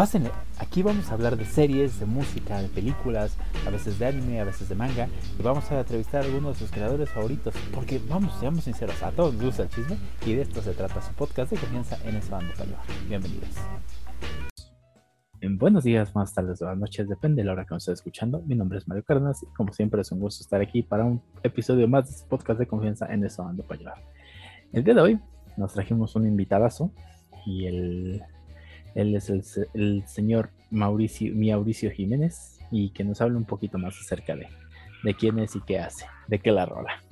Pásenle, aquí vamos a hablar de series, de música, de películas, a veces de anime, a veces de manga, y vamos a entrevistar a algunos de sus creadores favoritos, porque vamos, seamos sinceros, a todos nos gusta el chisme, y de esto se trata su podcast de confianza en ese bando para Bienvenidos. En buenos días, más tardes o buenas noches, depende de la hora que nos esté escuchando. Mi nombre es Mario Cárdenas y como siempre es un gusto estar aquí para un episodio más de este podcast de confianza en ese bando para El día de hoy nos trajimos un invitadazo y el él es el, señor Mauricio, Mauricio Jiménez y que nos hable un poquito más acerca de, de quién es y qué hace, de qué la rola.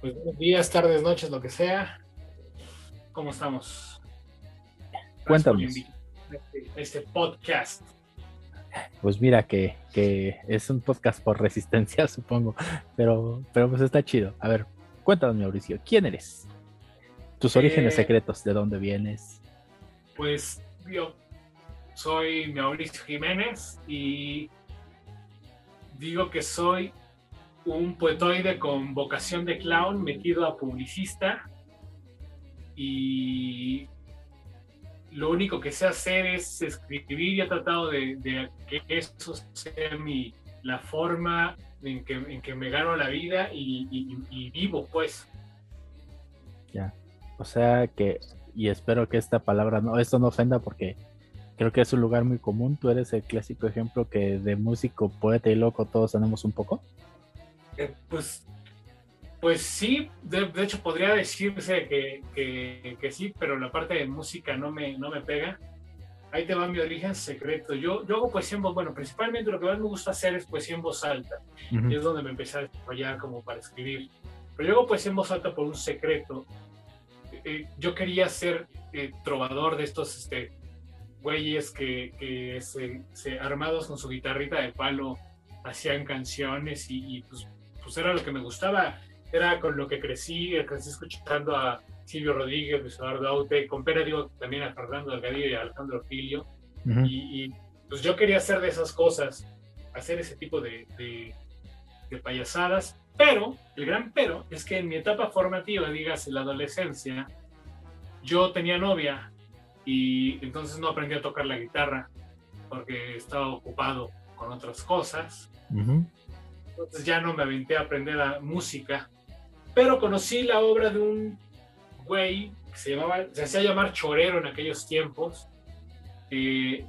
Pues buenos días, tardes, noches, lo que sea. ¿Cómo estamos? Cuéntanos. Este, este, podcast. Pues mira que, que, es un podcast por resistencia, supongo, pero, pero pues está chido. A ver, cuéntanos, Mauricio, ¿quién eres? Tus orígenes eh, secretos, ¿de dónde vienes? Pues yo soy Mauricio Jiménez y digo que soy un poetoide con vocación de clown metido a publicista y lo único que sé hacer es escribir y he tratado de, que eso sea mi, la forma en que, me gano la vida y, y vivo pues. Ya, o sea que y espero que esta palabra no, esto no ofenda porque creo que es un lugar muy común. Tú eres el clásico ejemplo que de músico, poeta y loco todos tenemos un poco. Eh, pues, pues sí, de, hecho podría decirse que, que, sí, pero la parte de música no me, no me pega. Ahí te va mi origen secreto. Yo, yo hago poesía en voz, bueno, principalmente lo que más me gusta hacer es poesía en voz alta. Y es donde me empecé a desarrollar como para escribir. Pero yo hago poesía en voz alta por un secreto eh, yo quería ser eh, trovador de estos este, güeyes que, se, armados con su guitarrita de palo hacían canciones y, pues, pues, era lo que me gustaba, era con lo que crecí, crecí escuchando a Silvio Rodríguez, Luis Eduardo Aute, con Pera digo también a Fernando Delgadillo y a Alejandro Filio, y, pues yo quería hacer de esas cosas, hacer ese tipo de, de payasadas, pero, el gran pero, es que en mi etapa formativa, digas, en la adolescencia, yo tenía novia y entonces no aprendí a tocar la guitarra porque estaba ocupado con otras cosas. Entonces ya no me aventé a aprender la música, pero conocí la obra de un güey que se llamaba, se hacía llamar Chorero en aquellos tiempos, que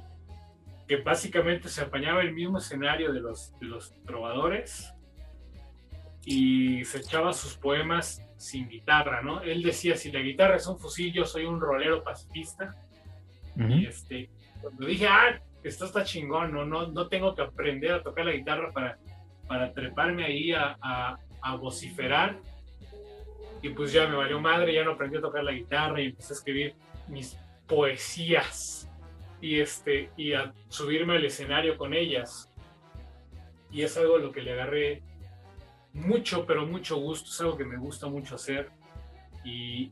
básicamente se apañaba el mismo escenario de los, de los trovadores y se echaba sus poemas sin guitarra, ¿no? Él decía, si la guitarra es un fusil, yo soy un rolero pacifista. Y este, cuando dije, ah, esto está chingón, ¿no? No, no tengo que aprender a tocar la guitarra para, para treparme ahí a, a, vociferar. Y pues ya me valió madre, ya no aprendí a tocar la guitarra y empecé a escribir mis poesías y, este, y a subirme al escenario con ellas. Y es algo a lo que le agarré mucho, pero mucho gusto, es algo que me gusta mucho hacer. Y,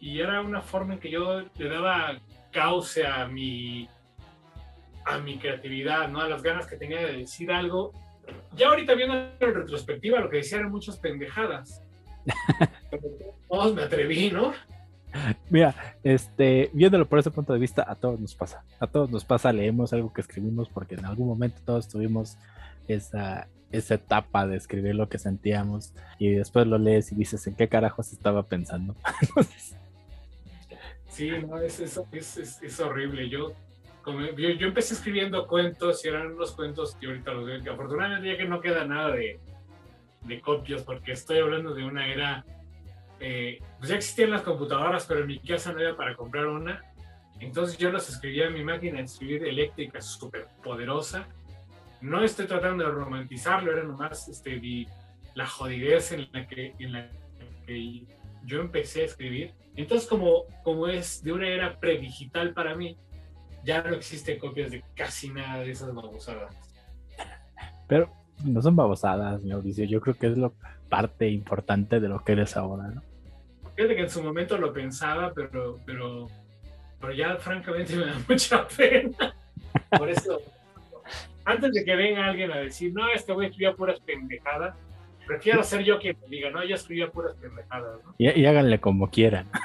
y era una forma en que yo le daba cauce a mi, a mi creatividad, ¿no? A las ganas que tenía de decir algo. Ya ahorita viendo en retrospectiva lo que decía eran muchas pendejadas. pero me atreví, ¿no? Mira, este, viéndolo por ese punto de vista, a todos nos pasa. A todos nos pasa, leemos algo que escribimos porque en algún momento todos tuvimos esa, esa etapa de escribir lo que sentíamos y después lo lees y dices en qué carajos estaba pensando. sí, no, es, es, es, horrible. Yo, yo, empecé escribiendo cuentos y eran unos cuentos que ahorita los veo, que afortunadamente ya que no queda nada de, de copias porque estoy hablando de una era, eh, pues ya existían las computadoras, pero en mi casa no era para comprar una. Entonces yo los escribía en mi máquina de escribir eléctrica súper poderosa no estoy tratando de romantizarlo, era nomás este, la jodidez en la, que, en la que yo empecé a escribir. Entonces, como, como es de una era predigital para mí, ya no existen copias de casi nada de esas babosadas. Pero no son babosadas, Mauricio. Yo creo que es lo parte importante de lo que eres ahora, ¿no? Fíjate que en su momento lo pensaba, pero, pero, pero ya francamente me da mucha pena. Por eso antes de que venga alguien a decir, no, este güey escribía puras pendejadas, prefiero ser yo quien me diga, no, ella escribía puras pendejadas. ¿no? Y, háganle como quieran.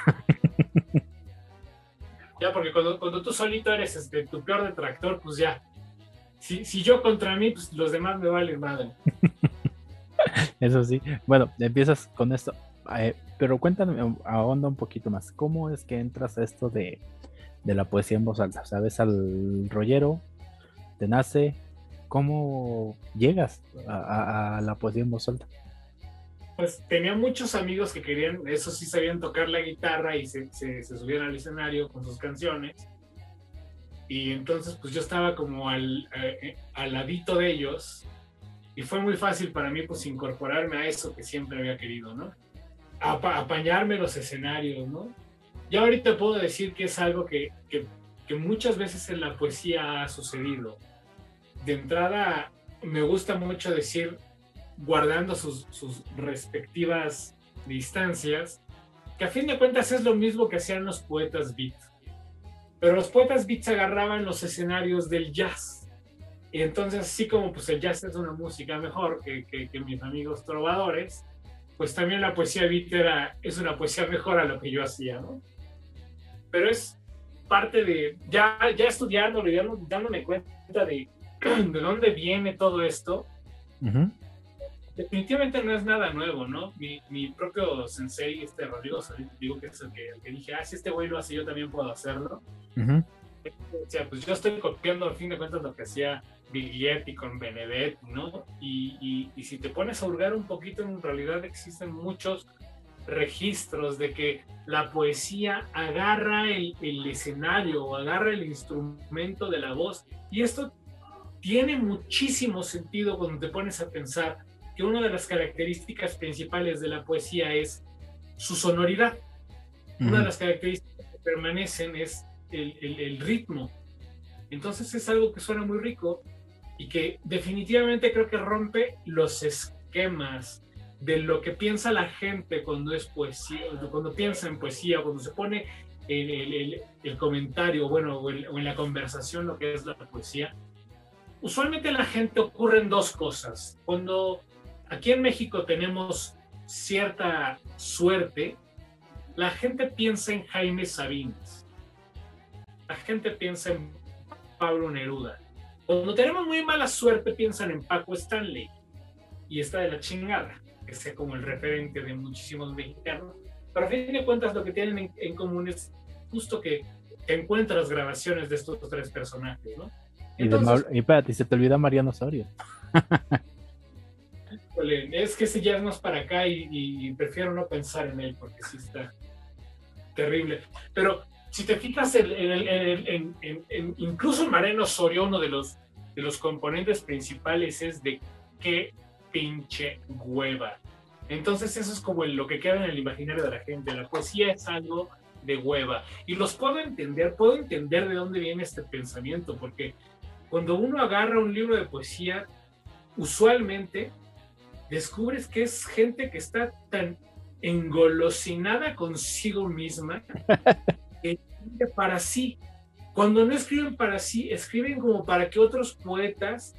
Ya, porque cuando, cuando tú solito eres este, tu peor detractor, pues ya. Si, si yo contra mí, pues los demás me valen madre. Eso sí. Bueno, empiezas con esto. Eh, pero cuéntame, ahonda un poquito más. ¿Cómo es que entras a esto de, de la poesía en voz alta? ¿Sabes al rollero? ¿Te nace? ¿Cómo llegas a, a la poesía en voz alta? pues tenía muchos amigos que querían, eso sí sabían tocar la guitarra y se, se, subían al escenario con sus canciones. Y entonces pues yo estaba como al, eh, al ladito de ellos y fue muy fácil para mí pues incorporarme a eso que siempre había querido, ¿no? apañarme los escenarios, ¿no? Ya ahorita puedo decir que es algo que, que, que muchas veces en la poesía ha sucedido. De entrada, me gusta mucho decir guardando sus, respectivas distancias, que a fin de cuentas es lo mismo que hacían los poetas beat. Pero los poetas beats agarraban los escenarios del jazz. Y entonces, así como pues el jazz es una música mejor que, que, mis amigos trovadores, pues también la poesía beat era, es una poesía mejor a lo que yo hacía, ¿no? Pero es parte de, ya, ya estudiándolo y dándome cuenta de, de dónde viene todo esto, definitivamente no es nada nuevo, ¿no? Mi, mi propio sensei, este Rodrigo digo que es el que, dije, ah, si este güey lo hace, yo también puedo hacerlo. O sea, pues yo estoy copiando al fin de cuentas lo que hacía Biglietti con Benedetti, ¿no? Y, y, y, si te pones a hurgar un poquito, en realidad existen muchos registros de que la poesía agarra el, el escenario o agarra el instrumento de la voz. Y esto tiene muchísimo sentido cuando te pones a pensar que una de las características principales de la poesía es su sonoridad. Una de las características que permanecen es el, el, ritmo. Entonces es algo que suena muy rico y que definitivamente creo que rompe los esquemas de lo que piensa la gente cuando es poesía, cuando piensa en poesía, cuando se pone en el, el comentario, bueno, o, o en la conversación lo que es la poesía. Usualmente la gente ocurren dos cosas. Cuando aquí en México tenemos cierta suerte, la gente piensa en Jaime Sabines, la gente piensa en Pablo Neruda. Cuando tenemos muy mala suerte, piensan en Paco Stanley y está de la chingada, que sea como el referente de muchísimos mexicanos. Pero a fin de cuentas, lo que tienen en, común es justo que, encuentras grabaciones de estos tres personajes, ¿no? Entonces, y, espérate, se te olvida Mariano Osorio. es que ese ya es más para acá y, prefiero no pensar en él porque sí está terrible. Pero si te fijas, en, incluso Mareno Sorio, uno de los, de los componentes principales es de qué pinche hueva. Entonces eso es como lo que queda en el imaginario de la gente. La poesía es algo de hueva. Y los puedo entender, puedo entender de dónde viene este pensamiento, porque cuando uno agarra un libro de poesía, usualmente descubres que es gente que está tan engolosinada consigo misma que escribe para sí. Cuando no escriben para sí, escriben como para que otros poetas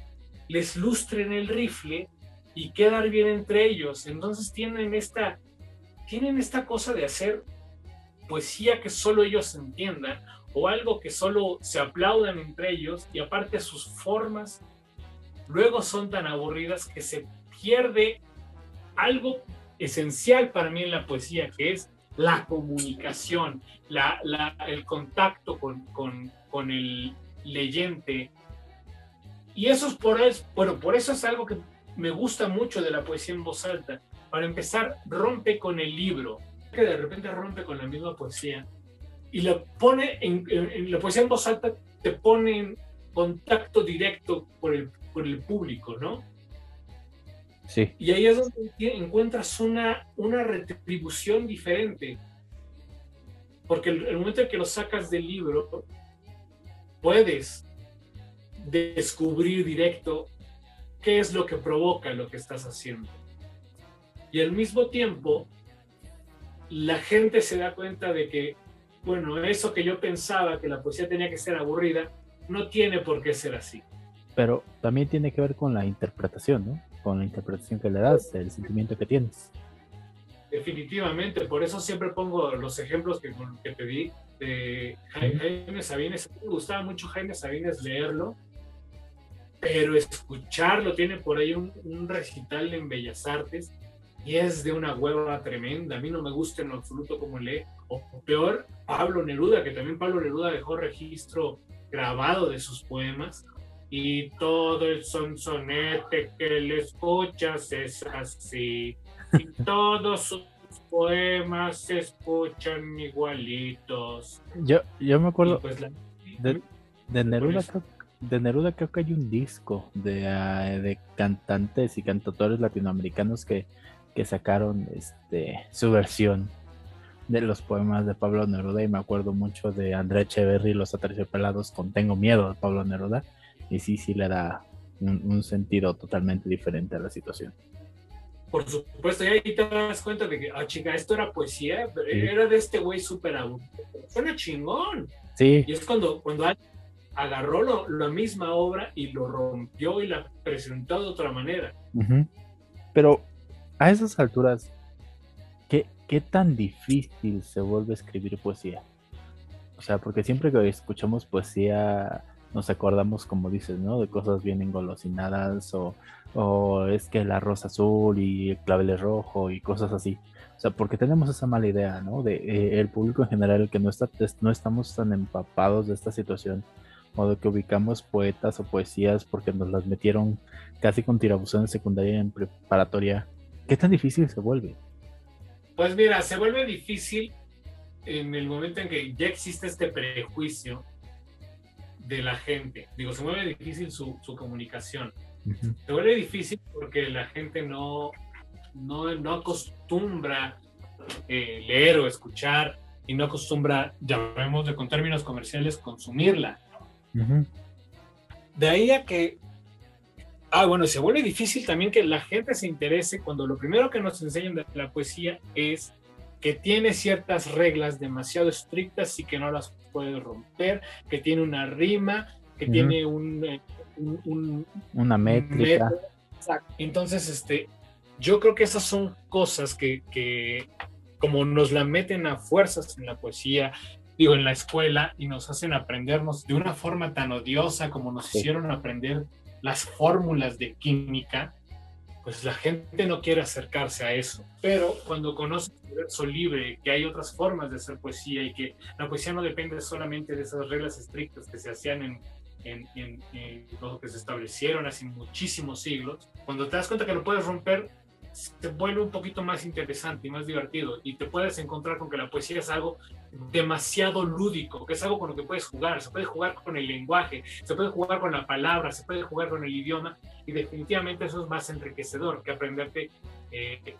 les lustren el rifle y quedar bien entre ellos. Entonces tienen esta, tienen esta cosa de hacer poesía que solo ellos entiendan o algo que solo se aplaudan entre ellos y aparte sus formas luego son tan aburridas que se pierde algo esencial para mí en la poesía, que es la comunicación, la, el contacto con, con, con, el leyente. Y eso es por eso, bueno, por eso es algo que me gusta mucho de la poesía en voz alta. Para empezar, rompe con el libro, que de repente rompe con la misma poesía. Y lo pone en, en, la poesía en voz alta, te pone en contacto directo por el, por el público, ¿no? Y ahí es donde encuentras una, una retribución diferente. Porque el, momento en que lo sacas del libro, puedes descubrir directo qué es lo que provoca lo que estás haciendo. Y al mismo tiempo, la gente se da cuenta de que, bueno, eso que yo pensaba que la poesía tenía que ser aburrida, no tiene por qué ser así. Pero también tiene que ver con la interpretación, ¿no? con la interpretación que le das, el sentimiento que tienes. Definitivamente, por eso siempre pongo los ejemplos que, que te di de Jaime Sabines. Me gustaba mucho Jaime Sabines leerlo, pero escucharlo, tiene por ahí un, un recital en Bellas Artes y es de una hueva tremenda. A mí no me gusta en absoluto como lee. O peor, Pablo Neruda, que también Pablo Neruda dejó registro grabado de sus poemas. Y todo el sonsonete que le escuchas es así. Y todos sus poemas se escuchan igualitos. Yo, yo me acuerdo pues de, de, Neruda, creo, de Neruda creo que hay un disco de, uh, de cantantes y cantautores latinoamericanos que que sacaron este, su versión de los poemas de Pablo Neruda y me acuerdo mucho de André Echeverry Los Aterciopelados con Tengo Miedo de Pablo Neruda y sí, sí le da un, sentido totalmente diferente a la situación. Por supuesto, y ahí te das cuenta de que, ah, chica, esto era poesía, era de este güey súper. Suena chingón. Sí. Y es cuando, cuando agarró la misma obra y lo rompió y la presentó de otra manera. Pero a esas alturas, ¿qué, ¿qué tan difícil se vuelve a escribir poesía? O sea, porque siempre que escuchamos poesía nos acordamos, como dices, ¿no? De cosas bien engolosinadas o, o es que el arroz azul y el clavel rojo y cosas así. O sea, porque tenemos esa mala idea, ¿no? De eh, el público en general, que no, está, no estamos tan empapados de esta situación, o de que ubicamos poetas o poesías porque nos las metieron casi con tirabuzón en secundaria en preparatoria ¿Qué tan difícil se vuelve? Pues mira, se vuelve difícil en el momento en que ya existe este prejuicio de la gente. Digo, se vuelve difícil su, comunicación. Se vuelve difícil porque la gente no, no, no acostumbra eh, leer o escuchar y no acostumbra, llamémosle con términos comerciales, consumirla. De ahí a que Ah, bueno, se vuelve difícil también que la gente se interese cuando lo primero que nos enseñan de la poesía es que tiene ciertas reglas demasiado estrictas y que no las puede romper, que tiene una rima, que tiene un, eh, una métrica. Entonces, este, yo creo que esas son cosas que, que, como nos la meten a fuerzas en la poesía, digo, en la escuela, y nos hacen aprendernos de una forma tan odiosa como nos hicieron aprender las fórmulas de química, pues la gente no quiere acercarse a eso. Pero cuando conoce el universo libre, que hay otras formas de hacer poesía y que la poesía no depende solamente de esas reglas estrictas que se hacían en, en, que se establecieron hace muchísimos siglos, cuando te das cuenta que lo puedes romper, se vuelve un poquito más interesante y más divertido y te puedes encontrar con que la poesía es algo demasiado lúdico, que es algo con lo que puedes jugar, se puede jugar con el lenguaje, se puede jugar con la palabra, se puede jugar con el idioma y definitivamente eso es más enriquecedor que aprenderte eh,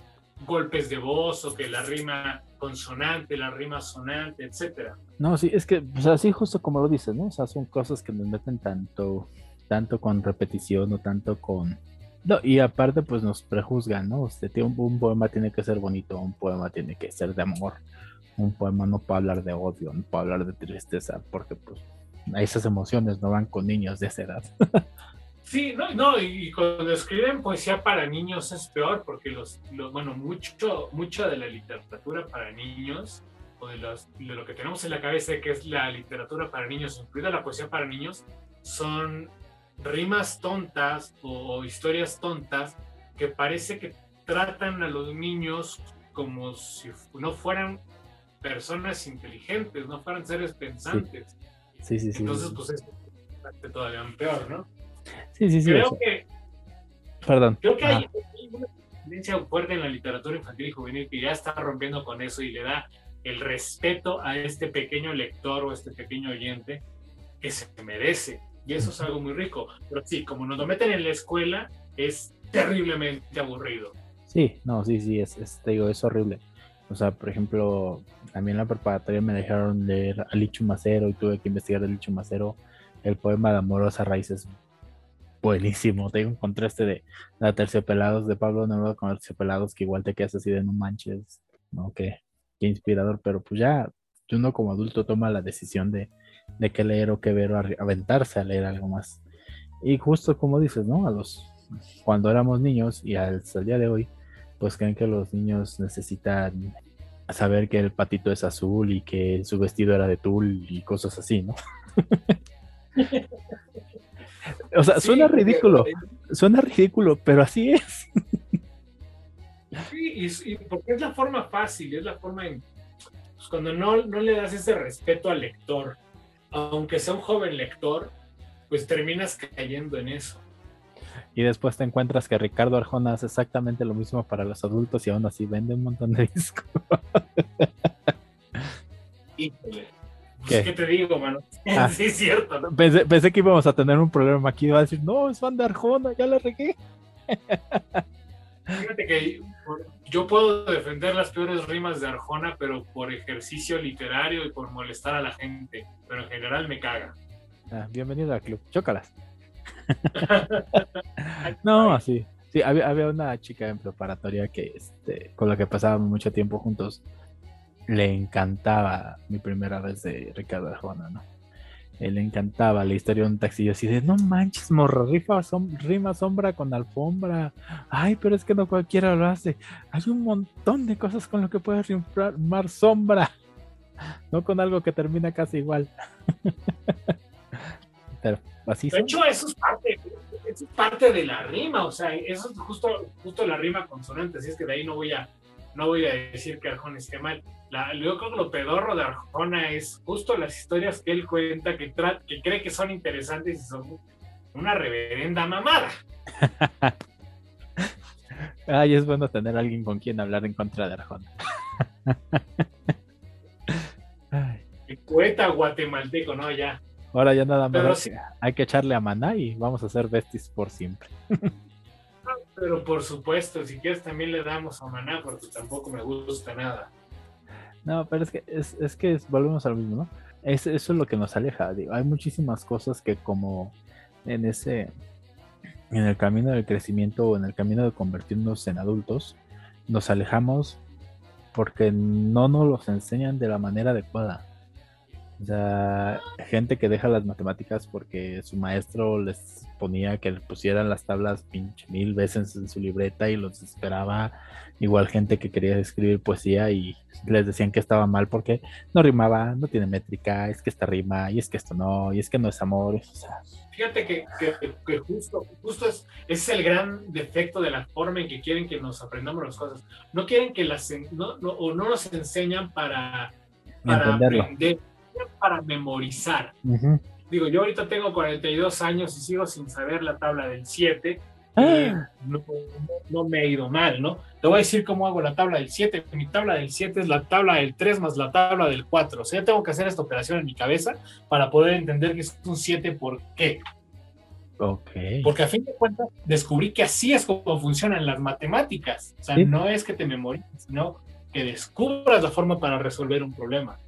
golpes de voz o que la rima consonante, la rima sonante, etcétera. No, sí, es que pues así justo como lo dices, ¿no? O sea, son cosas que nos meten tanto, tanto con repetición o tanto con no, y aparte, pues nos prejuzgan, ¿no? Usted tiene un, poema tiene que ser bonito, un poema tiene que ser de amor, un poema no puede hablar de odio, no puede hablar de tristeza, porque pues esas emociones no van con niños de esa edad. Sí, no, no, y cuando escriben poesía para niños es peor, porque los, bueno, mucho, mucho de la literatura para niños, o de, los, de lo que tenemos en la cabeza que es la literatura para niños, incluida la poesía para niños, son rimas tontas o historias tontas que parece que tratan a los niños como si no fueran personas inteligentes, no fueran seres pensantes. Sí, sí, sí. Entonces, pues es todavía peor, ¿no? Sí, sí, sí. Creo que. Perdón. Creo que hay, una tendencia fuerte en la literatura infantil y juvenil que ya está rompiendo con eso y le da el respeto a este pequeño lector o este pequeño oyente que se merece. Y eso es algo muy rico. Pero sí, como nos lo meten en la escuela, es terriblemente aburrido. Sí, no, sí, sí, es, te digo, es horrible. O sea, por ejemplo, a mí en la preparatoria me dejaron leer a Macero y tuve que investigar de Licho Macero el poema de Amorosa Raíces. Buenísimo. Tengo un contraste de la Terciopelados de Pablo Neruda con Terciopelados que igual te quedas así de no manches, ¿no? Qué, qué inspirador, pero pues ya uno como adulto toma la decisión de, de qué leer o qué ver o aventarse a leer algo más. Y justo como dices, ¿no? A los cuando éramos niños y al, día de hoy, pues creen que los niños necesitan saber que el patito es azul y que su vestido era de tul y cosas así, ¿no? o sea, suena ridículo, suena ridículo, pero así es. sí, y, porque es la forma fácil, es la forma en, pues, cuando no, no le das ese respeto al lector, aunque sea un joven lector, pues terminas cayendo en eso. Y después te encuentras que Ricardo Arjona hace exactamente lo mismo para los adultos y aún así vende un montón de discos. Híjole. Pues, ¿Qué? te digo, mano? Ah. sí, es cierto. Pensé, que íbamos a tener un programa aquí iba a decir, no, es fan de Arjona, ya la regué. Fíjate que yo puedo defender las peores rimas de Arjona, pero por ejercicio literario y por molestar a la gente. Pero en general me caga. Ah, bienvenido al club. Chócalas. no, así. Sí, había, una chica en preparatoria que, este, con la que pasábamos mucho tiempo juntos. Le encantaba mi primera vez de Ricardo Arjona, ¿no? Le encantaba la historia de un taxillo así de no manches, morro, rima sombra con alfombra. Ay, pero es que no cualquiera lo hace. Hay un montón de cosas con lo que puedes rimar sombra. No con algo que termina casi igual. de hecho, eso es parte, es parte de la rima, o sea, eso es justo, justo la rima consonante, así es que de ahí no voy a, no voy a decir que Arjona esté mal. La, yo creo que lo pedorro de Arjona es justo las historias que él cuenta, que, que cree que son interesantes y son una reverenda mamada. Ay, es bueno tener a alguien con quien hablar en contra de Arjona. El poeta guatemalteco, no, ya. Ahora ya nada más hay que echarle a Maná y vamos a hacer besties por siempre. Pero por supuesto, si quieres también le damos a Maná porque tampoco me gusta nada. No, pero es que es, que volvemos al mismo, ¿no? Es, eso es lo que nos aleja. hay muchísimas cosas que como en ese en el camino del crecimiento o en el camino de convertirnos en adultos, nos alejamos porque no nos los enseñan de la manera adecuada. O sea, gente que deja las matemáticas porque su maestro les ponía que le pusieran las tablas pinche mil veces en su libreta y los esperaba. Igual gente que quería escribir poesía y les decían que estaba mal porque no rimaba, no tiene métrica, es que esta rima, y es que esto no, y es que no es amor. Fíjate que, justo, justo es, es, el gran defecto de la forma en que quieren que nos aprendamos las cosas. No quieren que las, no, no, o no nos enseñan para, para aprender para memorizar. Digo, yo ahorita tengo 42 años y sigo sin saber la tabla del 7. Ah. No, me he ido mal, ¿no? Te voy a decir cómo hago la tabla del 7. Mi tabla del 7 es la tabla del 3 más la tabla del 4. O sea, tengo que hacer esta operación en mi cabeza para poder entender que es un 7 por qué. Okay. Porque a fin de cuentas descubrí que así es como funcionan las matemáticas. O sea, no es que te memorices, sino que descubras la forma para resolver un problema.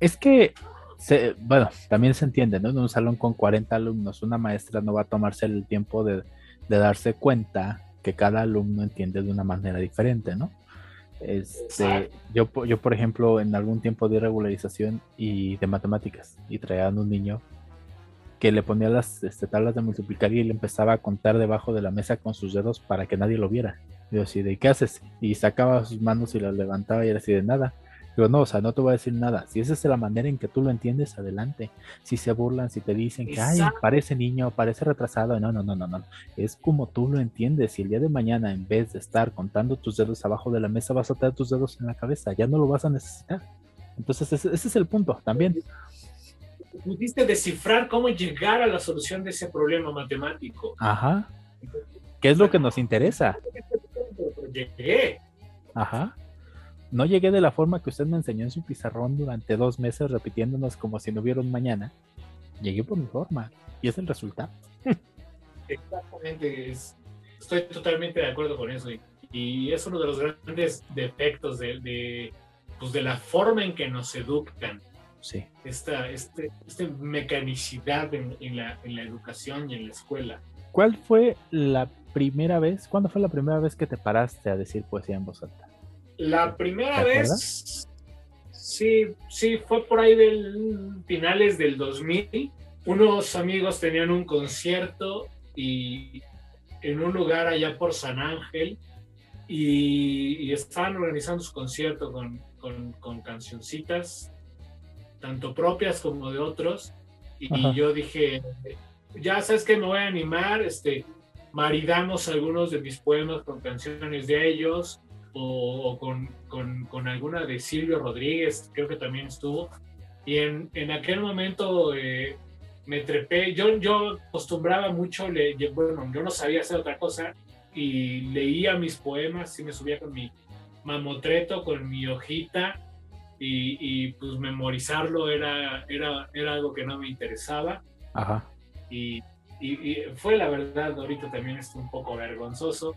Es que, se, bueno, también se entiende, ¿no? En un salón con 40 alumnos, una maestra no va a tomarse el tiempo de, darse cuenta que cada alumno entiende de una manera diferente, ¿no? Este, yo, yo, por ejemplo, en algún tiempo de regularización y de matemáticas y traían un niño que le ponía las este, tablas de multiplicar y le empezaba a contar debajo de la mesa con sus dedos para que nadie lo viera. Yo así de, ¿qué haces? Y sacaba sus manos y las levantaba y era así de nada. Digo, no, o sea, no te voy a decir nada. Si esa es la manera en que tú lo entiendes, adelante. Si se burlan, si te dicen que, ay, parece niño, parece retrasado, no, no, no, no, no. Es como tú lo entiendes. Si el día de mañana, en vez de estar contando tus dedos abajo de la mesa, vas a tener tus dedos en la cabeza, ya no lo vas a necesitar. Entonces, ese, es el punto también. Pudiste descifrar cómo llegar a la solución de ese problema matemático. Ajá. ¿Qué es lo que nos interesa? Llegué. Ajá. No llegué de la forma que usted me enseñó en su pizarrón durante dos meses repitiéndonos como si no hubiera un mañana. Llegué por mi forma y es el resultado. Exactamente, estoy totalmente de acuerdo con eso y, es uno de los grandes defectos de, de, pues de la forma en que nos educan. Sí. Esta, este, esta mecanicidad en, la, en la educación y en la escuela. ¿Cuál fue la primera vez, cuándo fue la primera vez que te paraste a decir poesía en voz alta? La primera vez, sí, sí, fue por ahí del finales del 2000. Unos amigos tenían un concierto y en un lugar allá por San Ángel y, estaban organizando su concierto con, con, con cancioncitas, tanto propias como de otros. Y, yo dije, ya sabes que me voy a animar, este, maridamos algunos de mis poemas con canciones de ellos o, con, con, con, alguna de Silvio Rodríguez, creo que también estuvo. Y en, en aquel momento eh, me trepé, yo, yo acostumbraba mucho, le, bueno, yo no sabía hacer otra cosa y leía mis poemas y me subía con mi mamotreto, con mi hojita y, y pues memorizarlo era, era, era algo que no me interesaba. Ajá. Y, y, fue la verdad, ahorita también es un poco vergonzoso.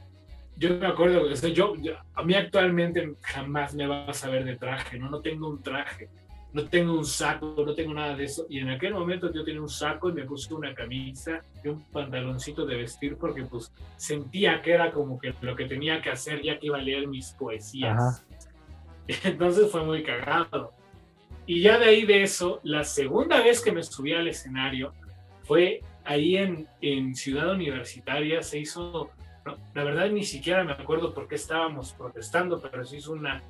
Yo me acuerdo que yo, yo, a mí actualmente jamás me vas a ver de traje, ¿no? No tengo un traje no tengo un saco, no tengo nada de eso. Y en aquel momento yo tenía un saco y me puse una camisa y un pantaloncito de vestir porque pues sentía que era como que lo que tenía que hacer ya que iba a leer mis poesías. Entonces fue muy cagado. Y ya de ahí de eso, la segunda vez que me subí al escenario fue ahí en, en Ciudad Universitaria, se hizo, la verdad ni siquiera me acuerdo por qué estábamos protestando, pero se hizo una,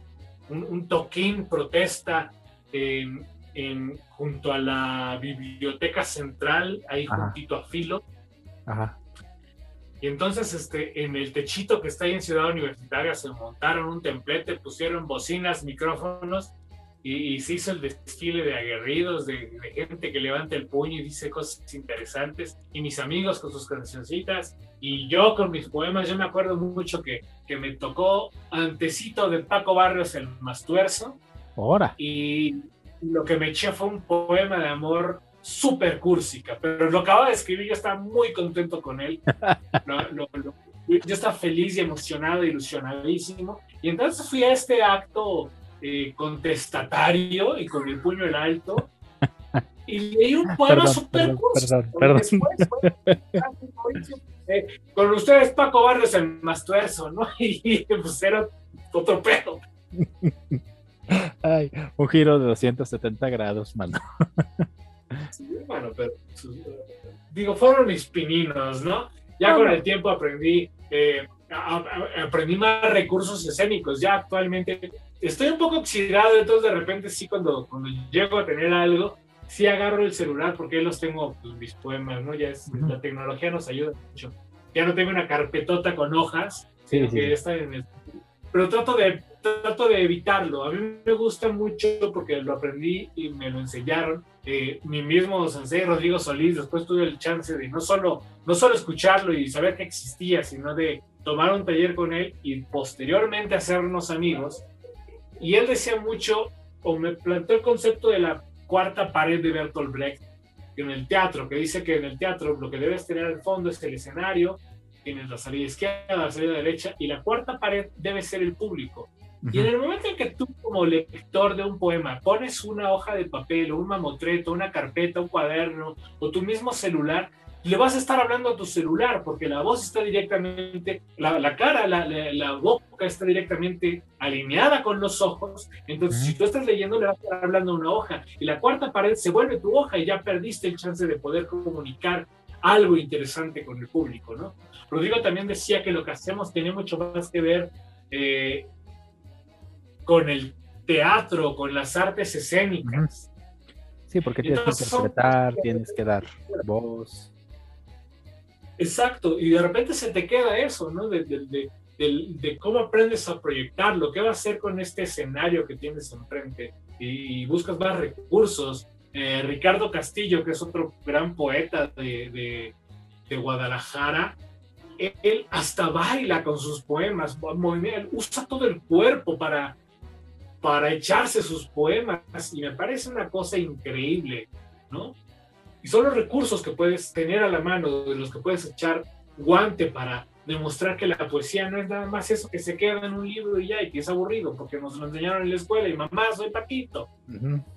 un, un toquín protesta en, junto a la biblioteca central, ahí juntito a Filo. Y entonces este, en el techito que está ahí en Ciudad Universitaria se montaron un templete, pusieron bocinas, micrófonos y, se hizo el desfile de aguerridos, de, gente que levanta el puño y dice cosas interesantes. Y mis amigos con sus cancioncitas y yo con mis poemas. Yo me acuerdo mucho que, que me tocó antecito de Paco Barrios el Mastuerzo Ahora. Y lo que me eché fue un poema de amor súper cursica, pero lo acababa de escribir, yo estaba muy contento con él. yo estaba feliz y emocionado, ilusionadísimo. Y entonces fui a este acto eh, contestatario y con el puño en alto. Y leí un poema súper. Perdón, eh, con ustedes Paco Barrios el Mastuerzo, ¿no? Y, pues era otro pedo. Ay, un giro de 270 grados, mano. Sí, bueno, pero digo, fueron mis pininos, ¿no? Ya con el tiempo aprendí, eh, aprendí más recursos escénicos. Ya actualmente estoy un poco oxidado, entonces de repente sí, cuando, cuando llego a tener algo, sí agarro el celular porque ahí los tengo pues, mis poemas, ¿no? Ya es, la tecnología nos ayuda mucho. Ya no tengo una carpetota con hojas, sí, que está en el pero trato de, trato de evitarlo. A mí me gusta mucho porque lo aprendí y me lo enseñaron. Eh, mi mismo sensei Rodrigo Solís, después tuve el chance de no solo, no solo escucharlo y saber que existía, sino de tomar un taller con él y posteriormente hacernos amigos. Y él decía mucho, o me planteó el concepto de la cuarta pared de Bertolt Brecht en el teatro, que dice que en el teatro lo que debes tener al fondo es el escenario, tienes la salida izquierda, la salida derecha, y la cuarta pared debe ser el público. Y en el momento en que tú como lector de un poema pones una hoja de papel o un mamotreto, una carpeta, un cuaderno o tu mismo celular, le vas a estar hablando a tu celular porque la voz está directamente, la, cara, la, la, boca está directamente alineada con los ojos. Entonces, si tú estás leyendo, le vas a estar hablando a una hoja. Y la cuarta pared se vuelve tu hoja y ya perdiste el chance de poder comunicar algo interesante con el público, ¿no? Rodrigo también decía que lo que hacemos tiene mucho más que ver eh, con el teatro, con las artes escénicas. Sí, porque tienes que interpretar, tienes que dar voz. Exacto, y de repente se te queda eso, ¿no? De, cómo aprendes a proyectarlo, qué va a hacer con este escenario que tienes enfrente, y, buscas más recursos. Eh, Ricardo Castillo, que es otro gran poeta de, Guadalajara, él hasta baila con sus poemas, usa todo el cuerpo para, para echarse sus poemas y me parece una cosa increíble, ¿no? Y son los recursos que puedes tener a la mano, de los que puedes echar guante para demostrar que la poesía no es nada más eso que se queda en un libro y ya, y que es aburrido, porque nos lo enseñaron en la escuela y mamá, soy Paquito.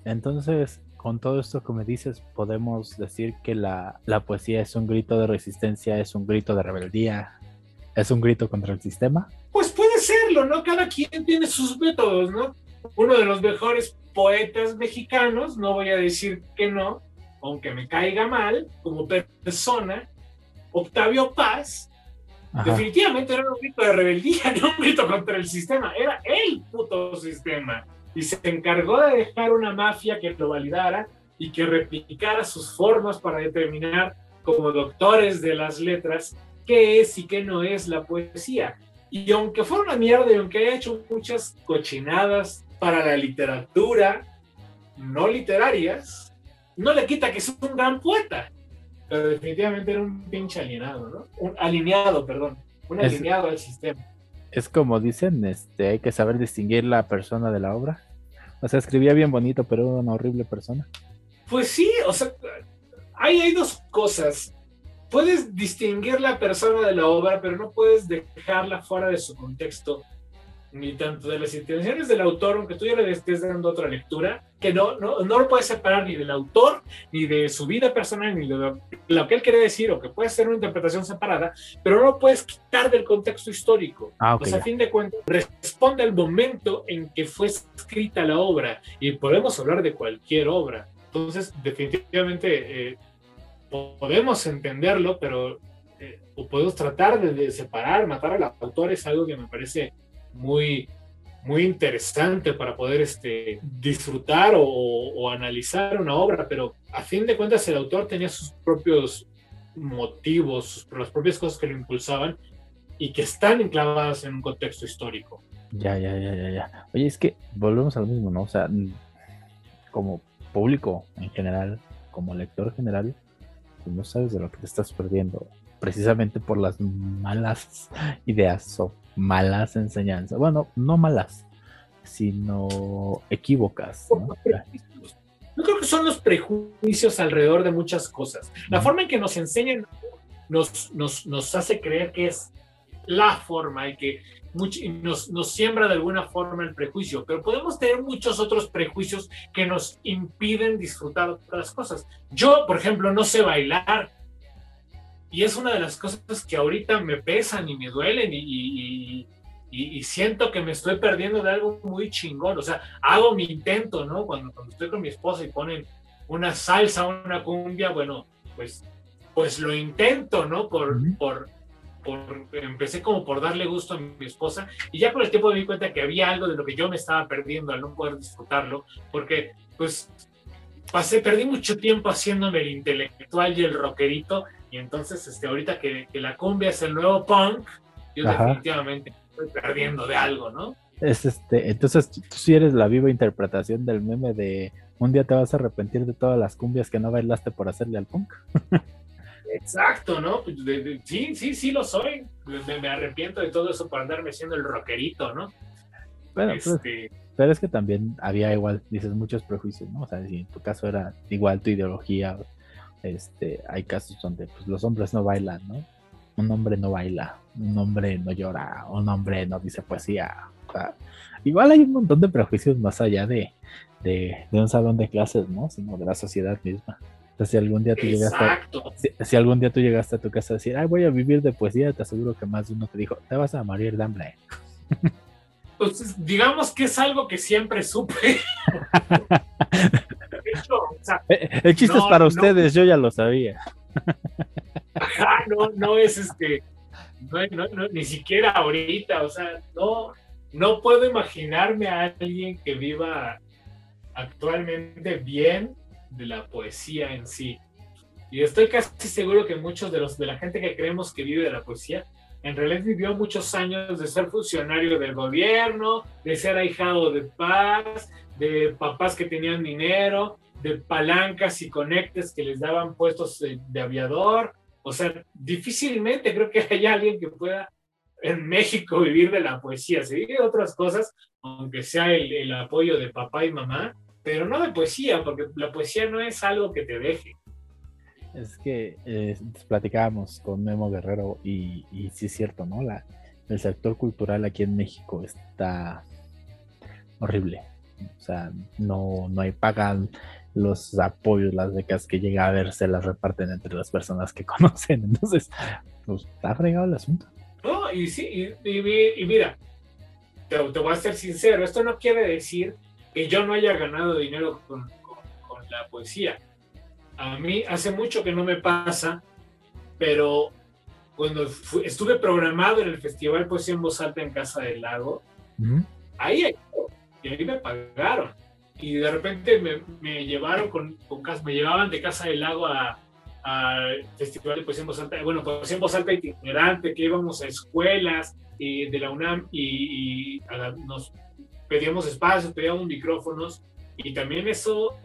Entonces, con todo esto que me dices, podemos decir que la, poesía es un grito de resistencia, es un grito de rebeldía, es un grito contra el sistema. Pues puede serlo, ¿no? Cada quien tiene sus métodos, ¿no? Uno de los mejores poetas mexicanos, no voy a decir que no, aunque me caiga mal como persona, Octavio Paz, definitivamente era un grito de rebeldía, no un grito contra el sistema, era el puto sistema. y se encargó de dejar una mafia que lo validara y que replicara sus formas para determinar como doctores de las letras qué es y qué no es la poesía. Y aunque fue una mierda y aunque haya hecho muchas cochinadas para la literatura no literarias, no le quita que es un gran poeta. Pero definitivamente era un pinche alienado, ¿no? Un alineado, perdón. Un alineado al sistema. Es como dicen, este, hay que saber distinguir la persona de la obra. O sea, escribía bien bonito, pero era una horrible persona. Pues sí, o sea, ahí hay dos cosas. Puedes distinguir la persona de la obra, pero no puedes dejarla fuera de su contexto ni tanto de las intenciones del autor, aunque tú ya le estés dando otra lectura, que no, no, no lo puedes separar ni del autor, ni de su vida personal, ni de lo, que él quiere decir, o que puede ser una interpretación separada, pero no lo puedes quitar del contexto histórico. Ah, a fin de cuentas, responde al momento en que fue escrita la obra, y podemos hablar de cualquier obra. Entonces, definitivamente, eh, podemos entenderlo, pero eh, o podemos tratar de, de separar, matar al autor, es algo que me parece muy, muy interesante para poder este, disfrutar o, analizar una obra, pero a fin de cuentas el autor tenía sus propios motivos, las propias cosas que lo impulsaban y que están enclavadas en un contexto histórico. Ya, ya, ya, ya, ya. Oye, es que volvemos a lo mismo, ¿no? O sea, como público en general, como lector general, pues no sabes de lo que te estás perdiendo, precisamente por las malas ideas malas enseñanzas. Bueno, no malas, sino equívocas. ¿no? Yo creo que son los prejuicios alrededor de muchas cosas. La forma en que nos enseñan nos, nos, nos hace creer que es la forma y que nos, nos siembra de alguna forma el prejuicio, pero podemos tener muchos otros prejuicios que nos impiden disfrutar otras cosas. Yo, por ejemplo, no sé bailar, y es una de las cosas que ahorita me pesan y me duelen y, y, siento que me estoy perdiendo de algo muy chingón. O sea, hago mi intento, ¿no? Cuando, cuando estoy con mi esposa y ponen una salsa, una cumbia, bueno, pues, pues lo intento, ¿no? Por, por, por, empecé como por darle gusto a mi esposa y ya con el tiempo me di cuenta que había algo de lo que yo me estaba perdiendo al no poder disfrutarlo, porque pues pasé, perdí mucho tiempo haciéndome el intelectual y el rockerito y entonces, este, ahorita que, la cumbia es el nuevo punk, yo definitivamente estoy perdiendo de algo, ¿no? Es este, entonces tú sí eres la viva interpretación del meme de un día te vas a arrepentir de todas las cumbias que no bailaste por hacerle al punk. Exacto, ¿no? Pues, sí, sí, sí lo soy. Me, arrepiento de todo eso por andarme siendo el rockerito, ¿no? Bueno, pues, este... pero es que también había igual, dices, muchos prejuicios, ¿no? O sea, si en tu caso era igual tu ideología, este, hay casos donde pues, los hombres no bailan, ¿no? Un hombre no baila, un hombre no llora, un hombre no dice poesía. igual hay un montón de prejuicios más allá de, de, un salón de clases, ¿no? Sino de la sociedad misma. Entonces, si algún día tú llegaste, si, algún día tú llegaste a tu casa a decir, ay, voy a vivir de poesía, te aseguro que más de uno te dijo, te vas a morir de hambre. Pues digamos que es algo que siempre supe. Eh, el chiste es para ustedes, yo ya lo sabía. no, no es este, ni siquiera ahorita, o sea, no, no puedo imaginarme a alguien que viva actualmente bien de la poesía en sí. Y estoy casi seguro que muchos de los de la gente que creemos que vive de la poesía, en realidad vivió muchos años de ser funcionario del gobierno, de ser ahijado de paz, de papás que tenían dinero, de palancas y conectes que les daban puestos de, aviador. O sea, difícilmente creo que haya alguien que pueda en México vivir de la poesía. Se vive otras cosas, aunque sea el, apoyo de papá y mamá, pero no de poesía, porque la poesía no es algo que te deje. Es que eh, platicábamos con Memo Guerrero y, y sí es cierto, ¿no? La, el sector cultural aquí en México está horrible. O sea, no, no hay pagan los apoyos, las becas que llega a ver se las reparten entre las personas que conocen. Entonces, pues está fregado el asunto. No, y sí, y, mira, te, voy a ser sincero, esto no quiere decir que yo no haya ganado dinero con, la poesía. A mí hace mucho que no me pasa, pero cuando estuve programado en el Festival Poesía en Voz Alta en Casa del Lago, ahí y ahí me pagaron. Y de repente me, me llevaron con, con, me llevaban de Casa del Lago a, al Festival de Poesía en Voz Alta, bueno, Poesía en Voz Alta itinerante, que íbamos a escuelas y de la UNAM y, nos pedíamos espacios, pedíamos micrófonos y también eso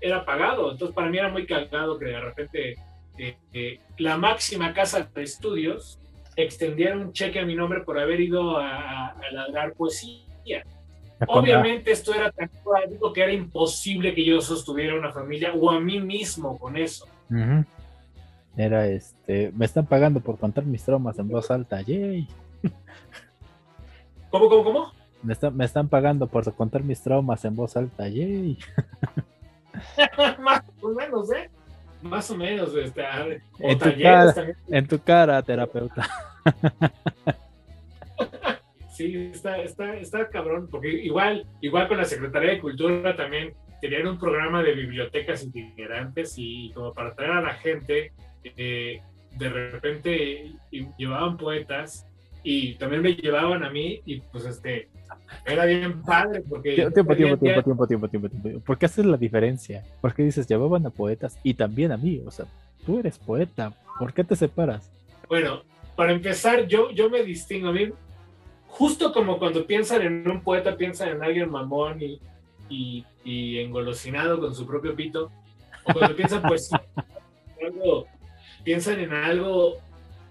era pagado. Entonces para mí era muy cagado que de repente eh, eh, la máxima casa de estudios extendiera un cheque a mi nombre por haber ido a, a ladrar poesía. Obviamente esto era tan algo que era imposible que yo sostuviera una familia o a mí mismo con eso. Era este, me están pagando por contar mis traumas en voz alta, yay. ¿Cómo, cómo, cómo? Me, me están pagando por contar mis traumas en voz alta, yay. Más o menos, ¿eh? Más o menos, este, en, tu cara, en tu cara, terapeuta. sí, está, está, está cabrón, porque igual, igual con la Secretaría de Cultura también tenían un programa de bibliotecas itinerantes y como para traer a la gente, eh, de repente llevaban poetas y también me llevaban a mí y pues este, era bien padre porque... Tiempo, tiempo, tiempo, tiempo, tiempo, tiempo, tiempo. ¿Por qué haces la diferencia? ¿Por qué dices llevaban a poetas y también a mí? O sea, tú eres poeta, ¿por qué te separas? Bueno, para empezar, yo, yo me distingo. A mí justo como cuando piensan en un poeta, piensan en alguien mamón y, y, y engolosinado con su propio pito, o cuando piensan, pues, piensan en algo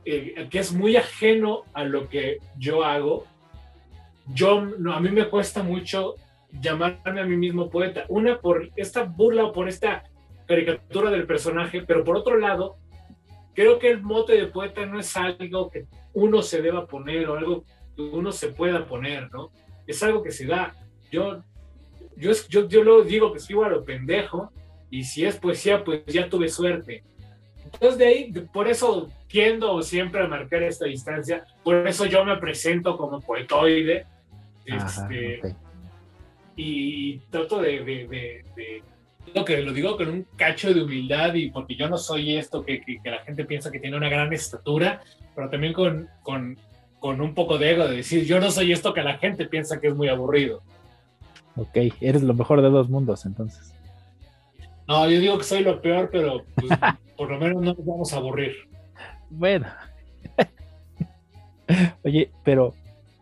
eh, que es muy ajeno a lo que yo hago. Yo, no, a mí me cuesta mucho llamarme a mí mismo poeta. Una, por esta burla o por esta caricatura del personaje, pero por otro lado, creo que el mote de poeta no es algo que uno se deba poner o algo uno se pueda poner, ¿no? Es algo que se da. Yo, yo, yo, yo lo digo que escribo a lo pendejo y si es poesía, pues ya tuve suerte. Entonces de ahí, por eso tiendo siempre a marcar esta distancia, por eso yo me presento como poetoide. Este, y trato de, de, de, lo que lo digo con un cacho de humildad y porque yo no soy esto que, que, que, la gente piensa que tiene una gran estatura, pero también con, con con un poco de ego de decir, yo no soy esto que la gente piensa que es muy aburrido. Ok, eres lo mejor de dos mundos entonces. No, yo digo que soy lo peor, pero pues, por lo menos no nos vamos a aburrir. Bueno. Oye, pero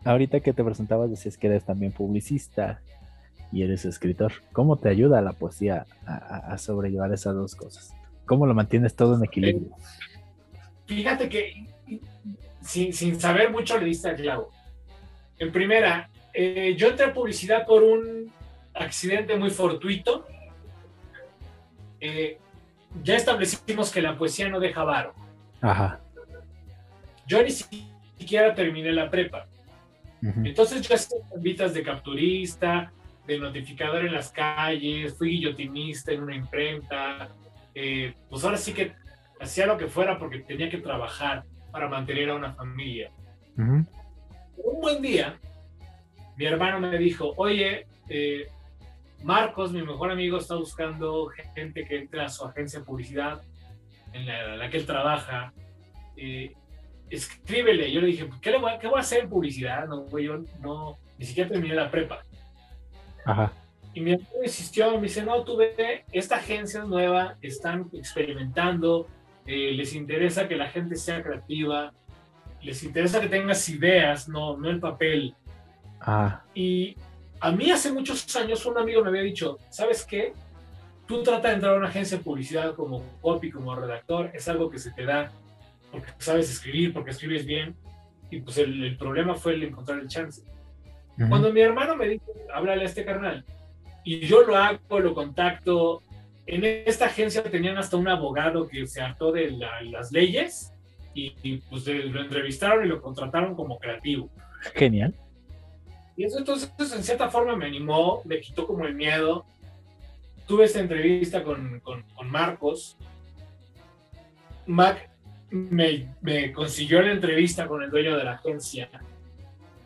ahorita que te presentabas decías que eres también publicista y eres escritor. ¿Cómo te ayuda la poesía a, sobrellevar esas dos cosas? ¿Cómo lo mantienes todo en equilibrio? Fíjate que sin, sin saber mucho le diste al clavo. En primera, eh, yo entré a publicidad por un accidente muy fortuito. Eh, ya establecimos que la poesía no deja varo. Ajá. Yo ni siquiera terminé la prepa. Entonces yo hacía invitas de capturista, de notificador en las calles, fui guillotinista en una imprenta. Eh, pues ahora sí que hacía lo que fuera porque tenía que trabajar para mantener a una familia. Un buen día, mi hermano me dijo, oye, eh, Marcos, mi mejor amigo, está buscando gente que entre a su agencia de publicidad en la, que él trabaja. Eh, escríbele. Yo le dije, ¿qué, le voy, ¿qué voy a hacer en publicidad? No, yo no, ni siquiera terminé la prepa. Ajá. Y mi hermano insistió, me dice, no, tú esta agencia es nueva, están experimentando, eh, les interesa que la gente sea creativa, les interesa que tengas ideas, no, no el papel. Ah. Y a mí hace muchos años un amigo me había dicho, ¿sabes qué? Tú trata de entrar a una agencia de publicidad como copy, como redactor, es algo que se te da porque sabes escribir, porque escribes bien. Y pues el, problema fue el encontrar el chance. Cuando mi hermano me dijo, háblale a este carnal, y yo lo hago, lo contacto, en esta agencia tenían hasta un abogado que se hartó de las leyes y, pues lo entrevistaron y lo contrataron como creativo. Genial. Y eso entonces en cierta forma me animó, me quitó como el miedo. Tuve esta entrevista con, con, Marcos. Mac me, me, consiguió la entrevista con el dueño de la agencia.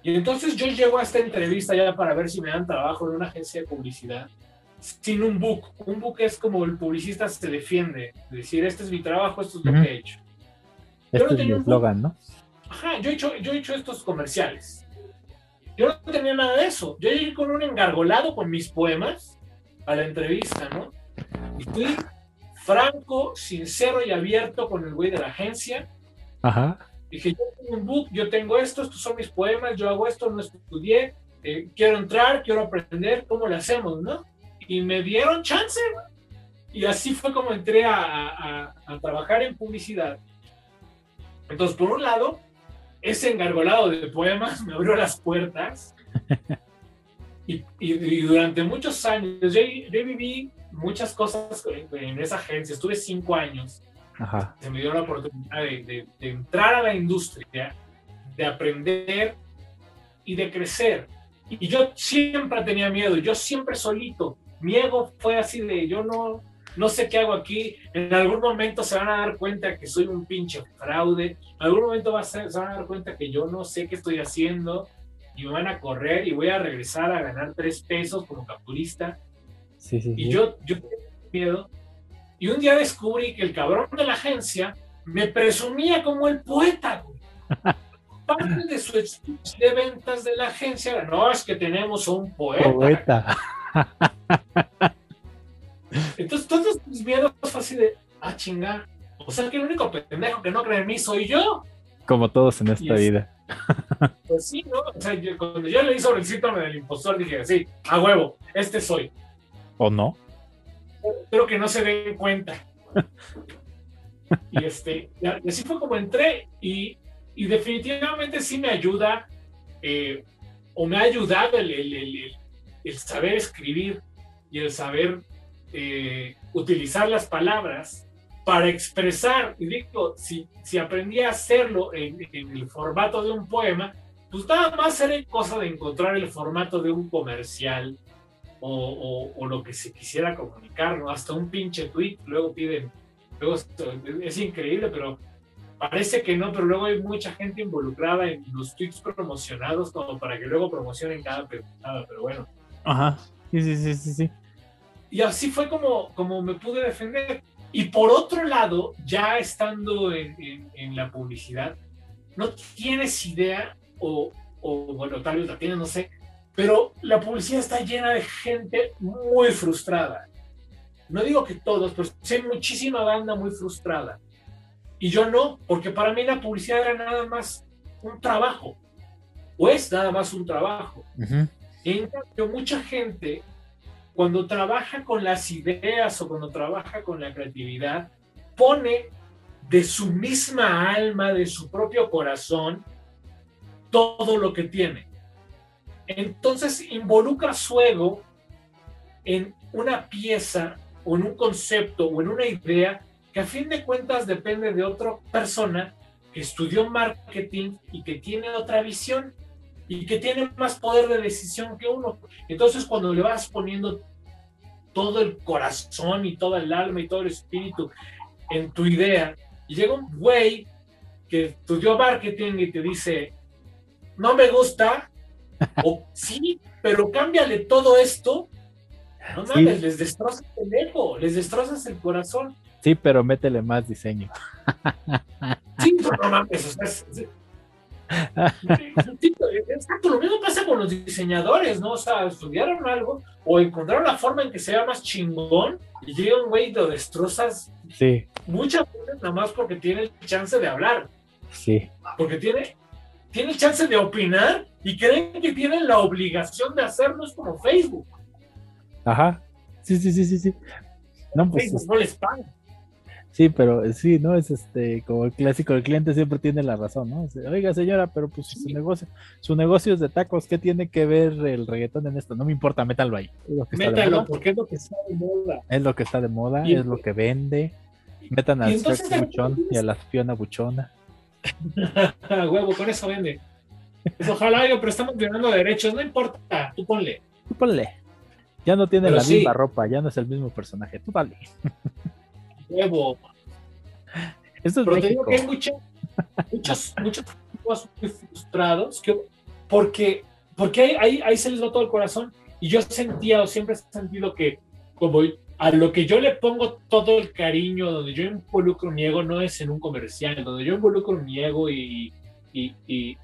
Y entonces yo llego a esta entrevista ya para ver si me dan trabajo en una agencia de publicidad sin un book. Un book es como el publicista se defiende, decir, este es mi trabajo, esto es lo que he hecho. Este es el eslogan, ¿no? Ajá, yo he, hecho, yo he hecho estos comerciales. yo no tenía nada de eso. Yo llegué con un engargolado con mis poemas a la entrevista, ¿no? Y fui franco, sincero y abierto con el güey de la agencia. Ajá. Dije, yo tengo un book, yo tengo esto, estos son mis poemas, yo hago esto, no estudié, eh, quiero entrar, quiero aprender, ¿cómo lo hacemos, no? Y me dieron chance, Y así fue como entré a, a trabajar en publicidad. Entonces, por un lado, ese engargolado de poemas me abrió las puertas. Y, y, durante muchos años, yo, viví muchas cosas en, esa agencia, estuve cinco años. Se me dio la oportunidad de, de, entrar a la industria, de aprender y de crecer. Y yo siempre tenía miedo, yo siempre solito. Mi ego fue así de, yo no, no sé qué hago aquí, en algún momento se van a dar cuenta que soy un pinche fraude, en algún momento va a se van a dar cuenta que yo no sé qué estoy haciendo y me van a correr y voy a regresar a ganar tres pesos como capturista. Sí, sí, y yo, yo tenía miedo. Y un día descubrí que el cabrón de la agencia me presumía como el poeta. Parte de su de ventas de la agencia no, es que tenemos un poeta. Poeta. Entonces, todos mis miedos fue así de, ah, chinga. O sea, que el único pendejo que no cree en mí soy yo. Como todos en esta vida. Pues sí, ¿no? O sea, cuando yo leí sobre el síndrome del impostor, dije, sí, a huevo, este soy. ¿O no? Espero que no se den cuenta. y este, y así fue como entré y, y definitivamente sí me ayuda, eh, o me ha ayudado el, el, el saber escribir y el saber eh, utilizar las palabras para expresar, y digo, si, si aprendí a hacerlo en, el formato de un poema, pues nada más era cosa de encontrar el formato de un comercial o, o, lo que se quisiera comunicar, ¿no? Hasta un pinche tweet, luego piden, luego es increíble, pero parece que no, pero luego hay mucha gente involucrada en los tweets promocionados como para que luego promocionen cada preguntada, pero bueno. Ajá, sí, sí, sí, sí, sí. Y así fue como, como me pude defender. Y por otro lado, ya estando en, en, la publicidad, no tienes idea, o, o, bueno, tal vez la tienes, no sé, pero la publicidad está llena de gente muy frustrada. No digo que todos, pero sí hay muchísima banda muy frustrada. Y yo no, porque para mí la publicidad era nada más un trabajo, o es nada más un trabajo. Y en cambio, mucha gente cuando trabaja con las ideas o cuando trabaja con la creatividad, pone de su misma alma, de su propio corazón, todo lo que tiene. Entonces involucra su ego en una pieza o en un concepto o en una idea que a fin de cuentas depende de otra persona que estudió marketing y que tiene otra visión y que tiene más poder de decisión que uno. Entonces, cuando le vas poniendo todo el corazón y todo el alma y todo el espíritu en tu idea, y llega un güey que estudió marketing y te dice, no me gusta, o sí, pero cámbiale todo esto, no mames, les destrozas el ego, les destrozas el corazón. Sí, pero métele más diseño. Sí, pero no mames, o sea, Exacto, lo mismo pasa con los diseñadores, ¿no? O sea, estudiaron algo o encontraron la forma en que sea más chingón y llega un güey y lo destrozas sí. muchas veces nada más porque tiene el chance de hablar. Sí. Porque tiene, tiene el chance de opinar y creen que tienen la obligación de hacerlo, es como Facebook. Ajá. Sí, sí, sí, sí, sí. No, pues, Facebook no les paga. Sí, pero eh, sí, ¿no? Es este, como el clásico, el cliente siempre tiene la razón, ¿no? Oiga, señora, pero pues su negocio, su negocio es de tacos, ¿qué tiene que ver el reggaetón en esto? No me importa, métalo ahí. Métalo, porque es lo que está de moda. Es lo que está de moda, es lo que vende. Metan al Sex Buchón y a la Fiona Buchona. Huevo, con eso vende. Pues ojalá yo, pero estamos violando derechos, no importa, tú ponle. Tú ponle. Ya no tiene la misma ropa, ya no es el mismo personaje, tú dale huevo. Esto es Pero te digo que hay muchos, muchos muy frustrados que, porque, porque ahí, ahí, se les va todo el corazón. Y yo sentía, o siempre he sentido que como a lo que yo le pongo todo el cariño, donde yo involucro mi ego, no es en un comercial, donde yo involucro mi ego y, y, y,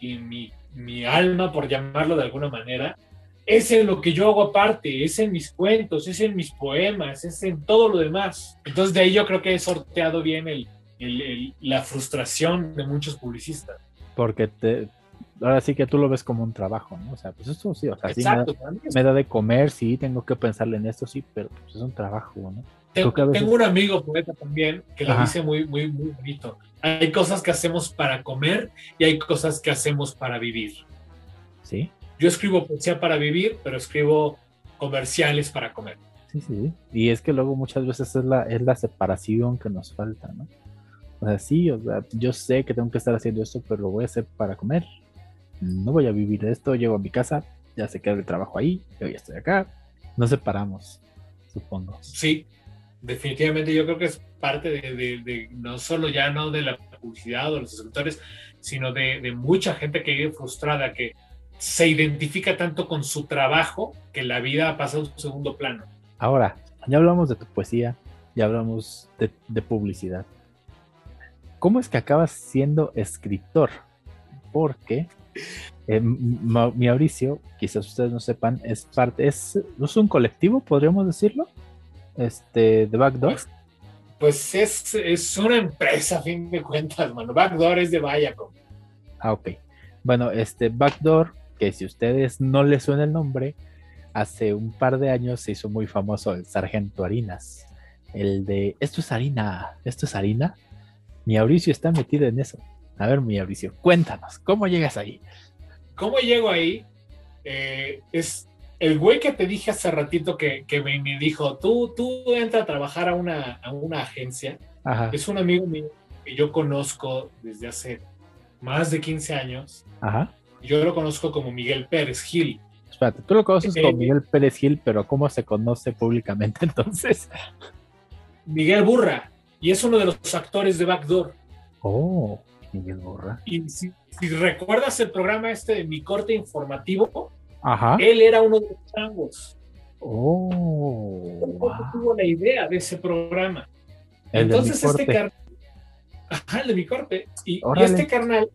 y mi mi alma, por llamarlo de alguna manera, es en lo que yo hago aparte, es en mis cuentos, es en mis poemas, es en todo lo demás. Entonces de ahí yo creo que he sorteado bien el, la frustración de muchos publicistas. Porque te, ahora sí que tú lo ves como un trabajo, ¿no? O sea, pues eso sí, o sea, sí me da, de comer, sí, tengo que pensarle en esto, sí, pero pues es un trabajo, ¿no? Tengo, un amigo poeta también que lo dice muy, muy, muy bonito. Hay cosas que hacemos para comer y hay cosas que hacemos para vivir. Sí. Yo escribo poesía para vivir, pero escribo comerciales para comer. Sí, sí. Y es que luego muchas veces es la, es la separación que nos falta, ¿no? O sea, sí, o sea, yo sé que tengo que estar haciendo esto, pero lo voy a hacer para comer no voy a vivir de esto, llego a mi casa, ya se queda el trabajo ahí, yo ya estoy acá, nos separamos, supongo. Sí, definitivamente yo creo que es parte de, no solo ya no de la publicidad o los escritores, sino de, mucha gente que vive frustrada, que se identifica tanto con su trabajo que la vida pasa a un segundo plano. Ahora, ya hablamos de tu poesía, ya hablamos de, de publicidad. ¿Cómo es que acabas siendo escritor? Porque eh, mi Mauricio, quizás ustedes no sepan, es parte, es, es un colectivo, podríamos decirlo, este, de Backdoor. Pues, pues es, es, una empresa, a fin de cuentas, mano. Backdoor es de Viacom. Ah, ok. Bueno, este Backdoor, que si ustedes no les suena el nombre, hace un par de años se hizo muy famoso el Sargento Harinas. El de, esto es harina, esto es harina. Mi Mauricio está metido en eso. A ver, mi Mauricio, cuéntanos, ¿cómo llegas ahí? ¿Cómo llego ahí? Eh, es el güey que te dije hace ratito que, me, dijo, tú, tú entra a trabajar a una, a una agencia. Es un amigo mío que yo conozco desde hace más de 15 años. Ajá. Yo lo conozco como Miguel Pérez Gil. Espérate, tú lo conoces como eh, Miguel Pérez Gil, pero ¿cómo se conoce públicamente entonces? Miguel Burra, y es uno de los actores de Backdoor. Oh. Miguel Borra. Y si, recuerdas el programa este de mi corte informativo, él era uno de los changos. Oh. tuvo la idea de ese programa. Entonces este carnal, ajá, el de mi corte, y, este carnal,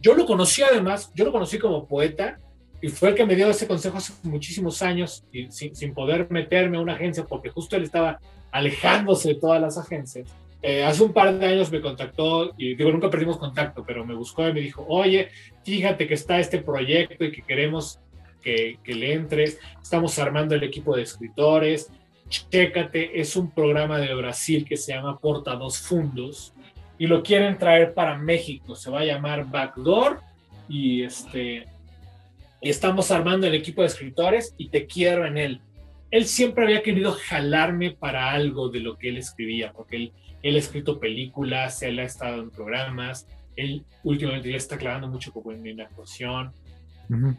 yo lo conocí además, yo lo conocí como poeta, y fue el que me dio ese consejo hace muchísimos años, sin poder meterme a una agencia, porque justo él estaba alejándose de todas las agencias. Eh, hace un par de años me contactó y digo, nunca perdimos contacto, pero me buscó y me dijo, oye, fíjate que está este proyecto y que queremos que, que le entres, estamos armando el equipo de escritores, chécate, es un programa de Brasil que se llama Porta dos Fundos y lo quieren traer para México, se va a llamar Backdoor y este estamos armando el equipo de escritores y te quiero en él. Él siempre había querido jalarme para algo de lo que él escribía, porque él él ha escrito películas, él ha estado en programas, él últimamente ya está clavando mucho como en, la actuación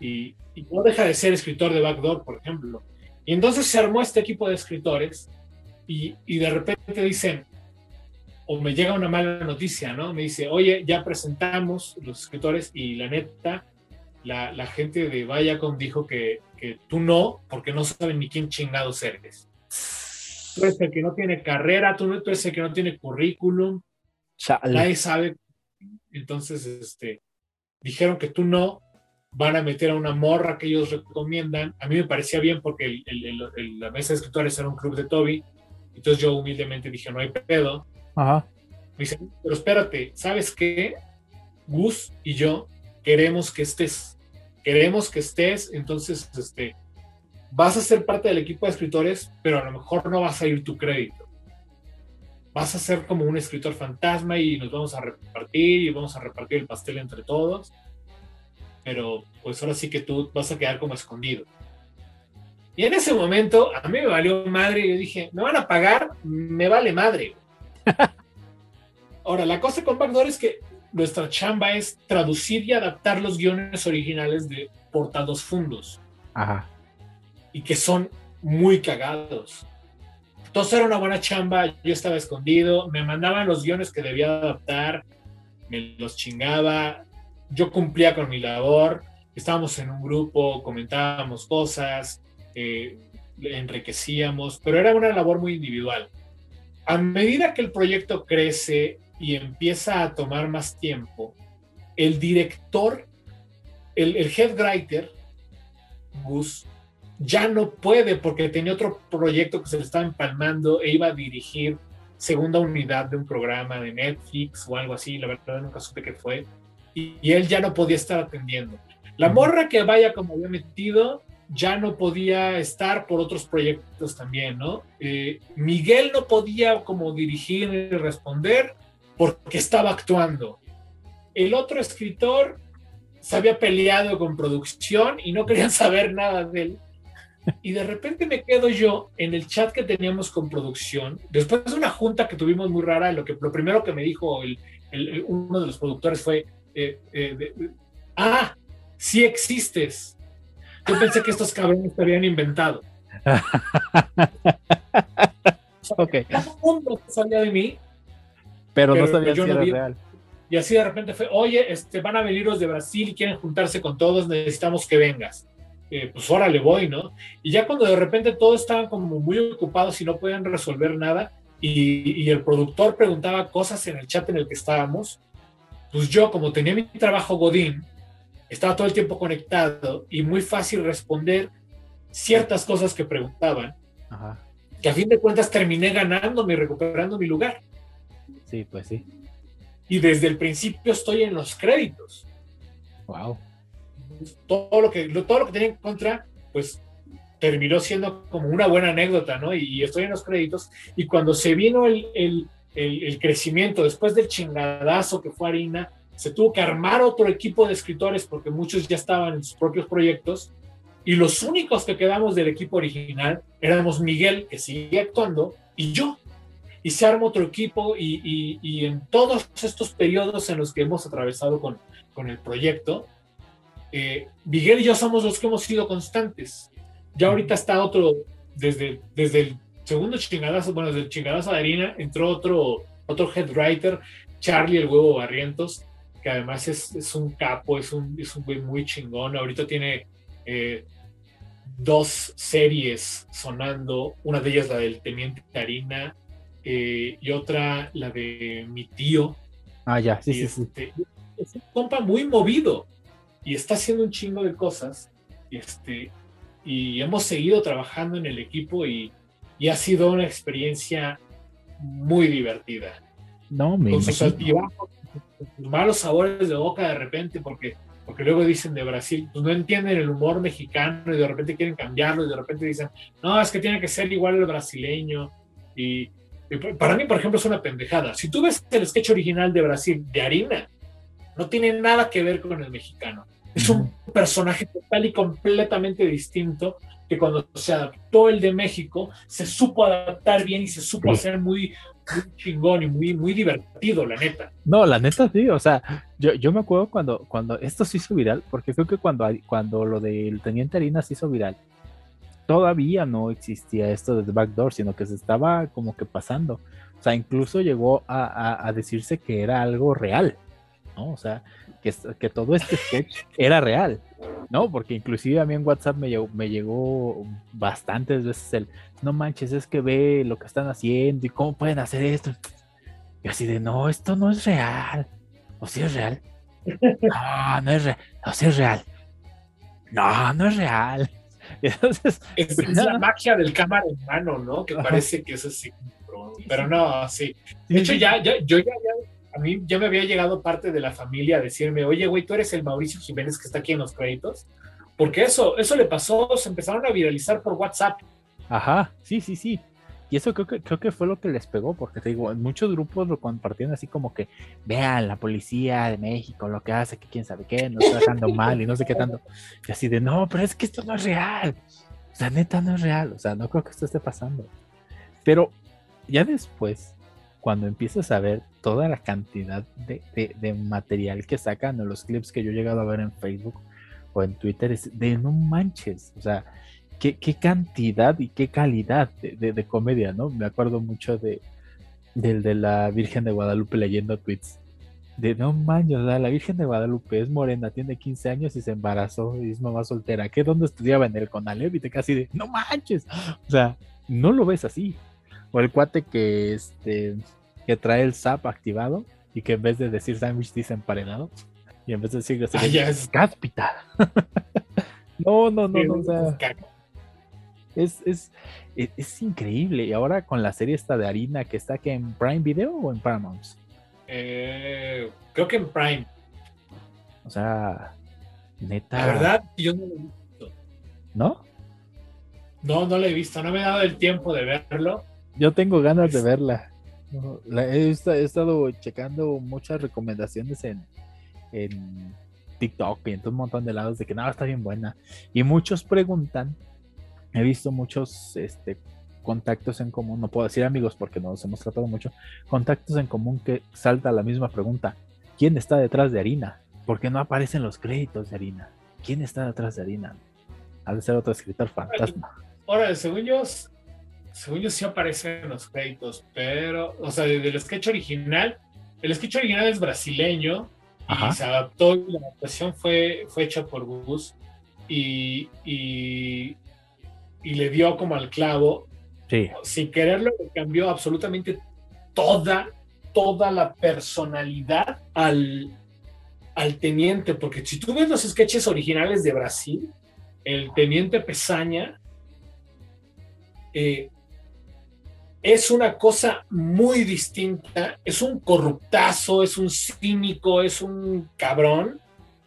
y, no deja de ser escritor de Backdoor, por ejemplo. Y entonces se armó este equipo de escritores y, y de repente dicen, o me llega una mala noticia, ¿no? Me dice, oye, ya presentamos los escritores y la neta, la, la gente de Viacom dijo que, que, tú no, porque no saben ni quién chingados eres tú eres el que no tiene carrera, tú, eres el que no tiene currículum, nadie sabe. Entonces, este, dijeron que tú no, van a meter a una morra que ellos recomiendan. A mí me parecía bien porque la mesa de escritores era un club de Toby, entonces yo humildemente dije, no hay pedo. Ajá. Dice, pero espérate, ¿sabes qué? Gus y yo queremos que estés, queremos que estés, entonces, este, vas a ser parte del equipo de escritores, pero a lo mejor no vas a ir tu crédito. Vas a ser como un escritor fantasma y nos vamos a repartir y vamos a repartir el pastel entre todos. Pero pues ahora sí que tú vas a quedar como escondido. Y en ese momento a mí me valió madre y yo dije, me van a pagar, me vale madre. Ahora, la cosa con Backdoor es que nuestra chamba es traducir y adaptar los guiones originales de Portados Fundos. Ajá y que son muy cagados. Entonces era una buena chamba, yo estaba escondido, me mandaban los guiones que debía adaptar, me los chingaba, yo cumplía con mi labor, estábamos en un grupo, comentábamos cosas, eh, enriquecíamos, pero era una labor muy individual. A medida que el proyecto crece y empieza a tomar más tiempo, el director el, el head writer, Gus, ya no puede porque tenía otro proyecto que se le estaba empalmando e iba a dirigir segunda unidad de un programa de Netflix o algo así, la verdad nunca supe qué fue, y, él ya no podía estar atendiendo. La morra que vaya como había metido ya no podía estar por otros proyectos también, ¿no? Eh, Miguel no podía como dirigir y responder porque estaba actuando. El otro escritor se había peleado con producción y no querían saber nada de él. Y de repente me quedo yo en el chat que teníamos con producción, después de una junta que tuvimos muy rara, lo, que, lo primero que me dijo uno de los productores fue, eh, eh, ah, sí existes. Yo pensé que estos cabrones te habían inventado. ok. Todo mundo sabía de mí. Pero, no sabía si era real. Y así de repente fue, oye, este, van a venir los de Brasil y quieren juntarse con todos, necesitamos que vengas. Eh, pues ahora le voy, ¿no? Y ya cuando de repente todos estaban como muy ocupados y no podían resolver nada, y, y, el productor preguntaba cosas en el chat en el que estábamos, pues yo como tenía mi trabajo Godín, estaba todo el tiempo conectado y muy fácil responder ciertas cosas que preguntaban, que a fin de cuentas terminé ganándome y recuperando mi lugar. Sí, pues sí. Y desde el principio estoy en los créditos. Wow. Todo lo que, todo lo que tenía en contra, pues terminó siendo como una buena anécdota, ¿no? Y, estoy en los créditos. Y cuando se vino el, el, el crecimiento después del chingadazo que fue Harina, se tuvo que armar otro equipo de escritores porque muchos ya estaban en sus propios proyectos y los únicos que quedamos del equipo original éramos Miguel, que sigue actuando, y yo. Y se arma otro equipo y, y, en todos estos periodos en los que hemos atravesado con, con el proyecto, eh, Miguel y yo somos los que hemos sido constantes. Ya ahorita está otro, desde, desde el segundo chingadazo, bueno, desde el chingadazo de harina, entró otro, otro head writer, Charlie el huevo Barrientos, que además es, es un capo, es un, es un güey muy chingón. Ahorita tiene eh, dos series sonando, una de ellas la del Teniente Karina eh, y otra la de mi tío. Ah, ya, sí, sí, este, Es un compa muy movido y está haciendo un chingo de cosas. Y, este, y hemos seguido trabajando en el equipo y, y ha sido una experiencia muy divertida. No, me con sus altibajos, malos sabores de boca de repente, porque, porque luego dicen de Brasil, pues no entienden el humor mexicano y de repente quieren cambiarlo y de repente dicen, no, es que tiene que ser igual el brasileño. Y, para mí, por ejemplo, es una pendejada. Si tú ves el sketch original de Brasil, de Harina, no tiene nada que ver con el mexicano. Es un personaje total y completamente distinto que cuando se adaptó el de México, se supo adaptar bien y se supo hacer muy, muy chingón y muy, muy divertido, la neta. No, la neta sí, o sea, yo, yo me acuerdo cuando, cuando esto se hizo viral, porque creo que cuando, cuando lo del Teniente Harina se hizo viral, todavía no existía esto de The Backdoor, sino que se estaba como que pasando. O sea, incluso llegó a, a, decirse que era algo real, ¿no? O sea, que, que todo este sketch era real. ¿no? Porque inclusive a mí en WhatsApp me llegó, me llegó bastantes veces el, no manches, es que ve lo que están haciendo y cómo pueden hacer esto. Y así de, no, esto no es real. ¿O sí es real? No, no es real. No, sí es real. No, no es real. Entonces, es, la magia del cámara en mano, ¿no? Que parece que es así. Pero no, sí. De hecho, ya, ya, yo ya a mí ya me había llegado parte de la familia a decirme, oye, güey, tú eres el Mauricio Jiménez que está aquí en los créditos. Porque eso, eso le pasó, se empezaron a viralizar por WhatsApp. Ajá, sí, sí, sí. Y eso creo que, creo que fue lo que les pegó, porque te digo, muchos grupos lo compartían así como que, vean, la policía de México, lo que hace, que quién sabe qué, nos está dejando mal y no sé qué tanto. Y así de, no, pero es que esto no es real. O sea, neta no es real. O sea, no creo que esto esté pasando. Pero ya después, cuando empiezas a ver toda la cantidad de, material que sacan o los clips que yo he llegado a ver en Facebook o en Twitter, es de no manches, o sea, qué, cantidad y qué calidad de, comedia, ¿no? Me acuerdo mucho de del de la Virgen de Guadalupe leyendo tweets. De no manches, o sea, la Virgen de Guadalupe es morena, tiene 15 años y se embarazó y es mamá soltera. ¿Qué? ¿Dónde estudiaba en el Conalep? Y te casi de, no manches. O sea, no lo ves así. O el cuate que, este, que trae el SAP activado y que en vez de decir sándwich dice emparedado. Y en vez de decir Ah, ya es cáspita. no, no, no, no. o es sea, es, es, es, es increíble. Y ahora con la serie esta de harina que está que en Prime Video o en Paramount. Eh, creo que en Prime. O sea, neta. La verdad, yo no lo he visto. ¿No? No, no lo he visto. No me he dado el tiempo de verlo. Yo tengo ganas de verla. No, la- he, esta- he estado checando muchas recomendaciones en, en TikTok y en todo un montón de lados de que nada está bien buena. Y muchos preguntan, he visto muchos este, contactos en común, no puedo decir amigos porque no nos hemos tratado mucho, contactos en común que salta la misma pregunta. ¿Quién está detrás de Harina? ¿Por qué no aparecen los créditos de Harina? ¿Quién está detrás de Harina? Ha de ser otro escritor fantasma. Ahora, según yo, según yo sí aparece en los créditos, pero, o sea, del sketch original, el sketch original es brasileño Ajá. y se adaptó y la adaptación fue, fue hecha por Gus y, y, y le dio como al clavo, Sí, sin quererlo, le cambió absolutamente toda, toda la personalidad al, al teniente, porque si tú ves los sketches originales de Brasil, el teniente Pesaña eh, es una cosa muy distinta, es un corruptazo, es un cínico, es un cabrón,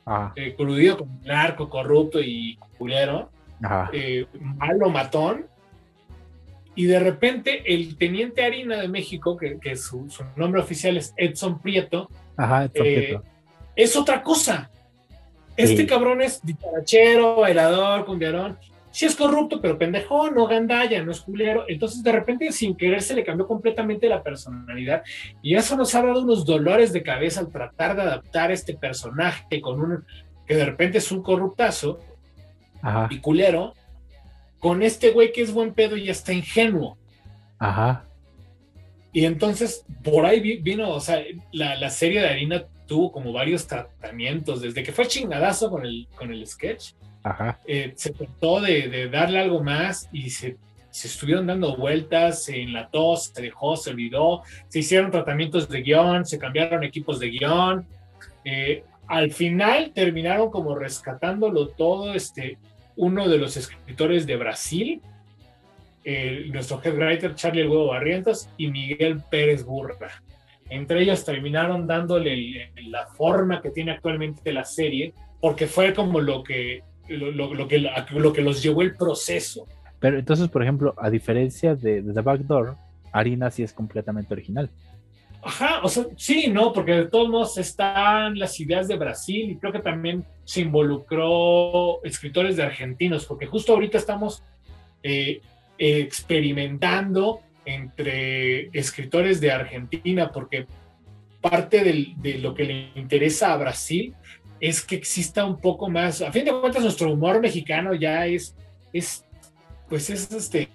ajá, eh, coludido con narco, corrupto y culero ajá, eh, malo matón. Y de repente el teniente Harina de México, que, que su, su nombre oficial es Edson Prieto, ajá, Edson eh, es otra cosa. Este Sí. cabrón es dicharachero, bailador, cumbiarón. Sí es corrupto, pero pendejo, no gandalla, no es culero. Entonces, de repente, sin querer, se le cambió completamente la personalidad. Y eso nos ha dado unos dolores de cabeza al tratar de adaptar este personaje con un que de repente es un corruptazo Ajá, y culero, con este güey que es buen pedo y está ingenuo. ajá, Y entonces, por ahí vi- vino, o sea, la, la serie de Harina tuvo como varios tratamientos, desde que fue chingadazo con el, con el sketch, ajá. eh, se trató de, de darle algo más y se, se estuvieron dando vueltas, se enlató, se dejó, se olvidó, se hicieron tratamientos de guion, se cambiaron equipos de guion. eh, al final terminaron como rescatándolo todo, este, uno de los escritores de Brasil, eh, nuestro head writer Charlie Huevo Barrientos y Miguel Pérez Burra. Entre ellos terminaron dándole la forma que tiene actualmente la serie, porque fue como lo que, lo, lo- lo que, lo que los llevó el proceso. Pero entonces, por ejemplo, a diferencia de, de The Back Door, Harina sí es completamente original. Ajá, o sea, sí, no, porque de todos modos están las ideas de Brasil y creo que también se involucró escritores de argentinos, porque justo ahorita estamos eh, experimentando entre escritores de Argentina, porque parte del- de lo que le interesa a Brasil es que exista un poco más, a fin de cuentas nuestro humor mexicano ya es, es pues es este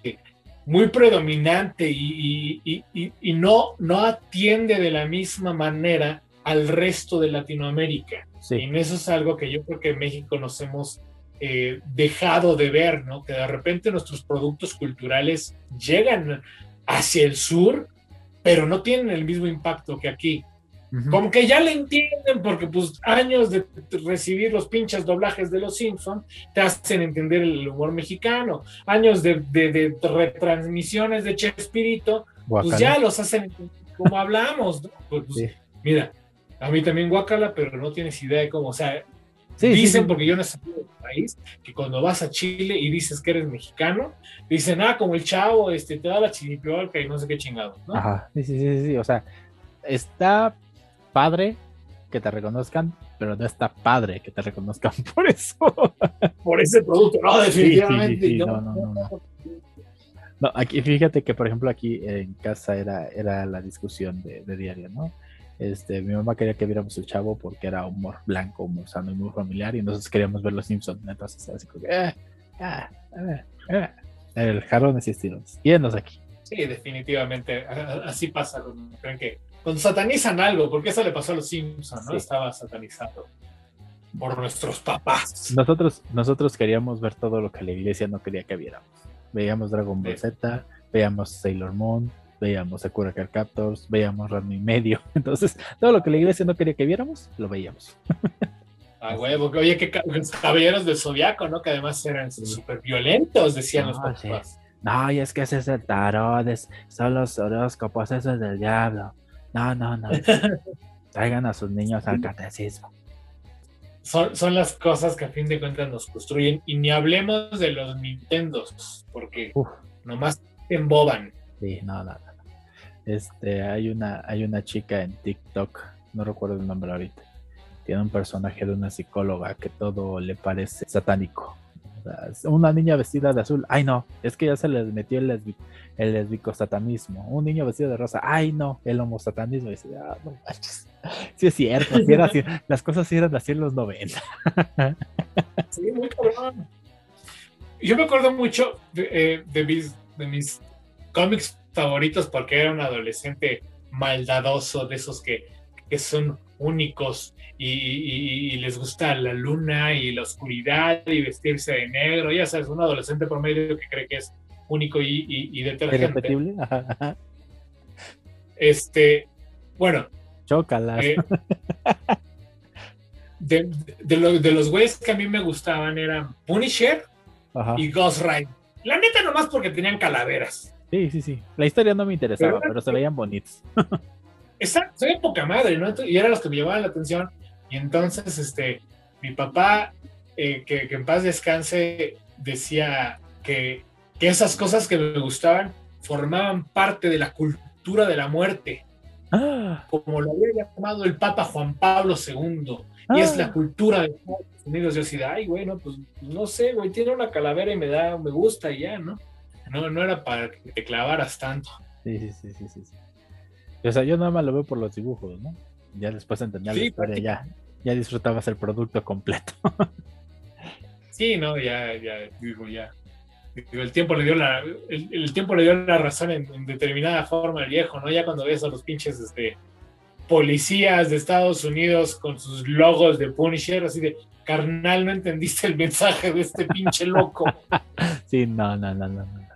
muy predominante y, y- y- y no, no atiende de la misma manera al resto de Latinoamérica. Y Sí, en eso es algo que yo creo que en México nos hemos eh, dejado de ver, ¿no? Que de repente nuestros productos culturales llegan hacia el sur, pero no tienen el mismo impacto que aquí. Como que ya le entienden, porque pues años de recibir los pinches doblajes de los Simpsons te hacen entender el humor mexicano. Años de, de- de retransmisiones de Chespirito, pues ya los hacen como hablamos. ¿no? Pues, pues, Sí. Mira, a mí también guacala, pero no tienes idea de cómo. O sea, Sí, dicen, sí. porque yo no salido del país, que cuando vas a Chile y dices que eres mexicano, dicen, ah, como el chavo, este, te da la chiripiolca y no sé qué chingado, ¿no? Ajá, sí, sí, sí, sí, o sea, está padre que te reconozcan, pero no está padre que te reconozcan por eso. Por ese producto, no, definitivamente. sí, sí, no, no, no, no, no. No, aquí fíjate que por ejemplo aquí en casa era, era la discusión de, de diario, ¿no? Este, mi mamá quería que viéramos el chavo porque era humor blanco, humor sano y muy familiar, y nosotros queríamos ver los Simpsons, entonces así como que, "Eh, ah, eh, eh". el estirones. Y enos aquí. Sí, definitivamente. Así pasa creen que. Cuando satanizan algo, porque eso le pasó a los Simpsons, ¿no? Sí. Estaba satanizado por nuestros papás. Nosotros, nosotros queríamos ver todo lo que la iglesia no quería que viéramos. Veíamos Dragon Ball Sí. Z, veíamos Sailor Moon, veíamos Sakura Card Captors, veíamos Ranma y medio. Entonces, todo lo que la iglesia no quería que viéramos, lo veíamos. Ah, huevo, oye, que caballeros del zodiaco, ¿no? Que además eran súper violentos, decían los papás. No, y es que ese es el tarot, son los horóscopos, eso es del diablo. No, no, no. Traigan a sus niños al catecismo. Son, son, las cosas que a fin de cuentas nos construyen. Y ni hablemos de los Nintendos, porque nomás te emboban. Sí, no, no, no. Este, hay una, hay una chica en TikTok, no recuerdo el nombre ahorita. Tiene un personaje de una psicóloga que todo le parece satánico una niña vestida de azul, ay no, es que ya se les metió el, lesbi el. Un niño vestido de rosa, ay no, el homosatanismo. Y ah, no Sí es cierto, las cosas eran así en los 90. Sí, muy cabrón. Yo me acuerdo mucho de, eh, mis, de mis cómics favoritos porque era un adolescente maldadoso, de esos que, que son únicos y, les gusta la luna y la oscuridad y vestirse de negro, ya sabes, un adolescente promedio que cree que es único y, y, detergente. Este, bueno. Chócalas. Eh, de, de, los güeyes que a mí me gustaban eran Punisher y Ghost Rider. La neta nomás porque tenían calaveras. Sí, sí, sí. La historia no me interesaba, pero, se veían bonitos. Exacto, soy poca madre, ¿no? Y eran los que me llamaban la atención. Y entonces, este, mi papá, eh, que, en paz descanse, decía que, que, esas cosas que me gustaban formaban parte de la cultura de la muerte. Ah. Como lo había llamado el Papa Juan Pablo II. Y es la ah. cultura de Estados Unidos. Yo decía, ay, güey, no, pues no sé, güey, tiene una calavera y me da, me gusta y ya, ¿no? No, no era para que te clavaras tanto. Sí, sí, sí, sí, sí. O sea, yo nada más lo veo por los dibujos, ¿no? Ya después entendía la historia, ya, ya disfrutabas el producto completo. sí, no, ya, ya, digo, ya. el tiempo le dio la, el, tiempo le dio la razón en, determinada forma al viejo, ¿no? Ya cuando ves a los pinches este, policías de Estados Unidos con sus logos de Punisher, así de carnal, no entendiste el mensaje de este pinche loco. sí, no, no, no, no, no.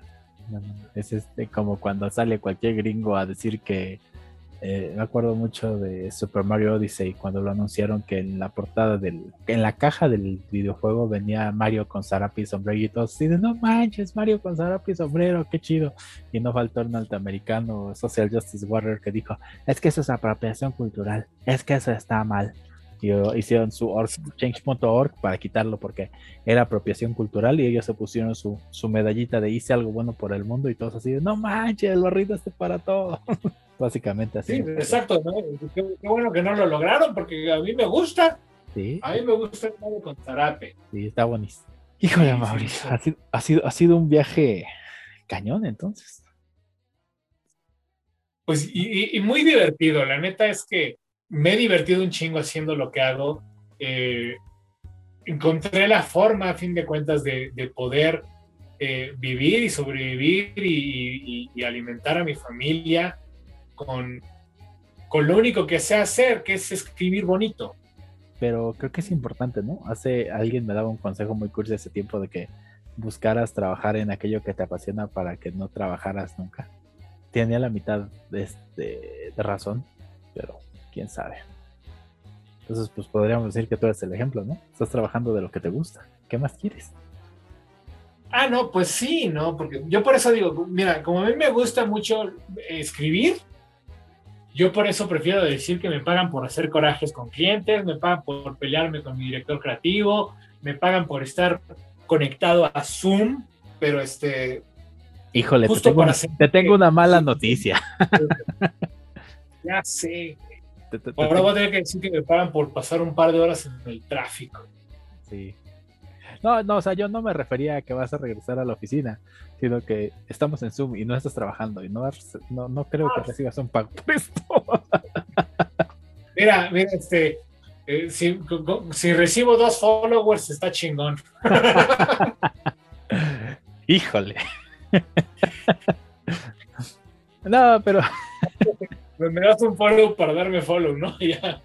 no, no. Es este como cuando sale cualquier gringo a decir que eh, me acuerdo mucho de Super Mario Odyssey cuando lo anunciaron que en la portada del, en la caja del videojuego venía Mario con zarape y sombrero y todos de no manches, Mario con zarape y sombrero, qué chido. Y no faltó un norteamericano, Social Justice Warrior, que dijo, es que eso es apropiación cultural, es que eso está mal. Y hicieron su change.org para quitarlo porque era apropiación cultural y ellos se pusieron su, su medallita de hice algo bueno por el mundo y todos así de no manches, el barrito este para todo. Básicamente así. Sí, exacto. Qué, bueno que no lo lograron porque a mí me gusta. Sí. A mí me gusta el modo con zarape. Sí, está buenísimo. Híjole, Mauricio, ha, sido, ha, sido, ha sido un viaje cañón entonces. Pues y, muy divertido. La neta es que me he divertido un chingo haciendo lo que hago. Eh, encontré la forma, a fin de cuentas, de, poder eh, vivir y sobrevivir y, alimentar a mi familia con, con lo único que sé hacer, que es escribir bonito. Pero creo que es importante, ¿no? Hace alguien me daba un consejo muy curioso ese tiempo de que buscaras trabajar en aquello que te apasiona para que no trabajaras nunca. Tenía la mitad de, este, de razón, pero quién sabe. Entonces, pues podríamos decir que tú eres el ejemplo, ¿no? Estás trabajando de lo que te gusta. ¿Qué más quieres? Ah, no, pues sí, ¿no? Porque yo por eso digo, mira, como a mí me gusta mucho escribir, yo por eso prefiero decir que me pagan por hacer corajes con clientes, me pagan por pelearme con mi director creativo, me pagan por estar conectado a Zoom, pero este... Híjole, te tengo, una, mala noticia. ya sé. Ahora voy a tener que decir que me pagan por pasar un par de horas en el tráfico. Sí. No, no, o sea, yo no me refería a que vas a regresar a la oficina, sino que estamos en Zoom y no estás trabajando y no, no, no creo que ah. recibas un pago por esto. Mira, mira, este, eh, si, si, recibo dos followers está chingón. Híjole. no, pero... Me das un follow para darme follow, ¿no? Ya.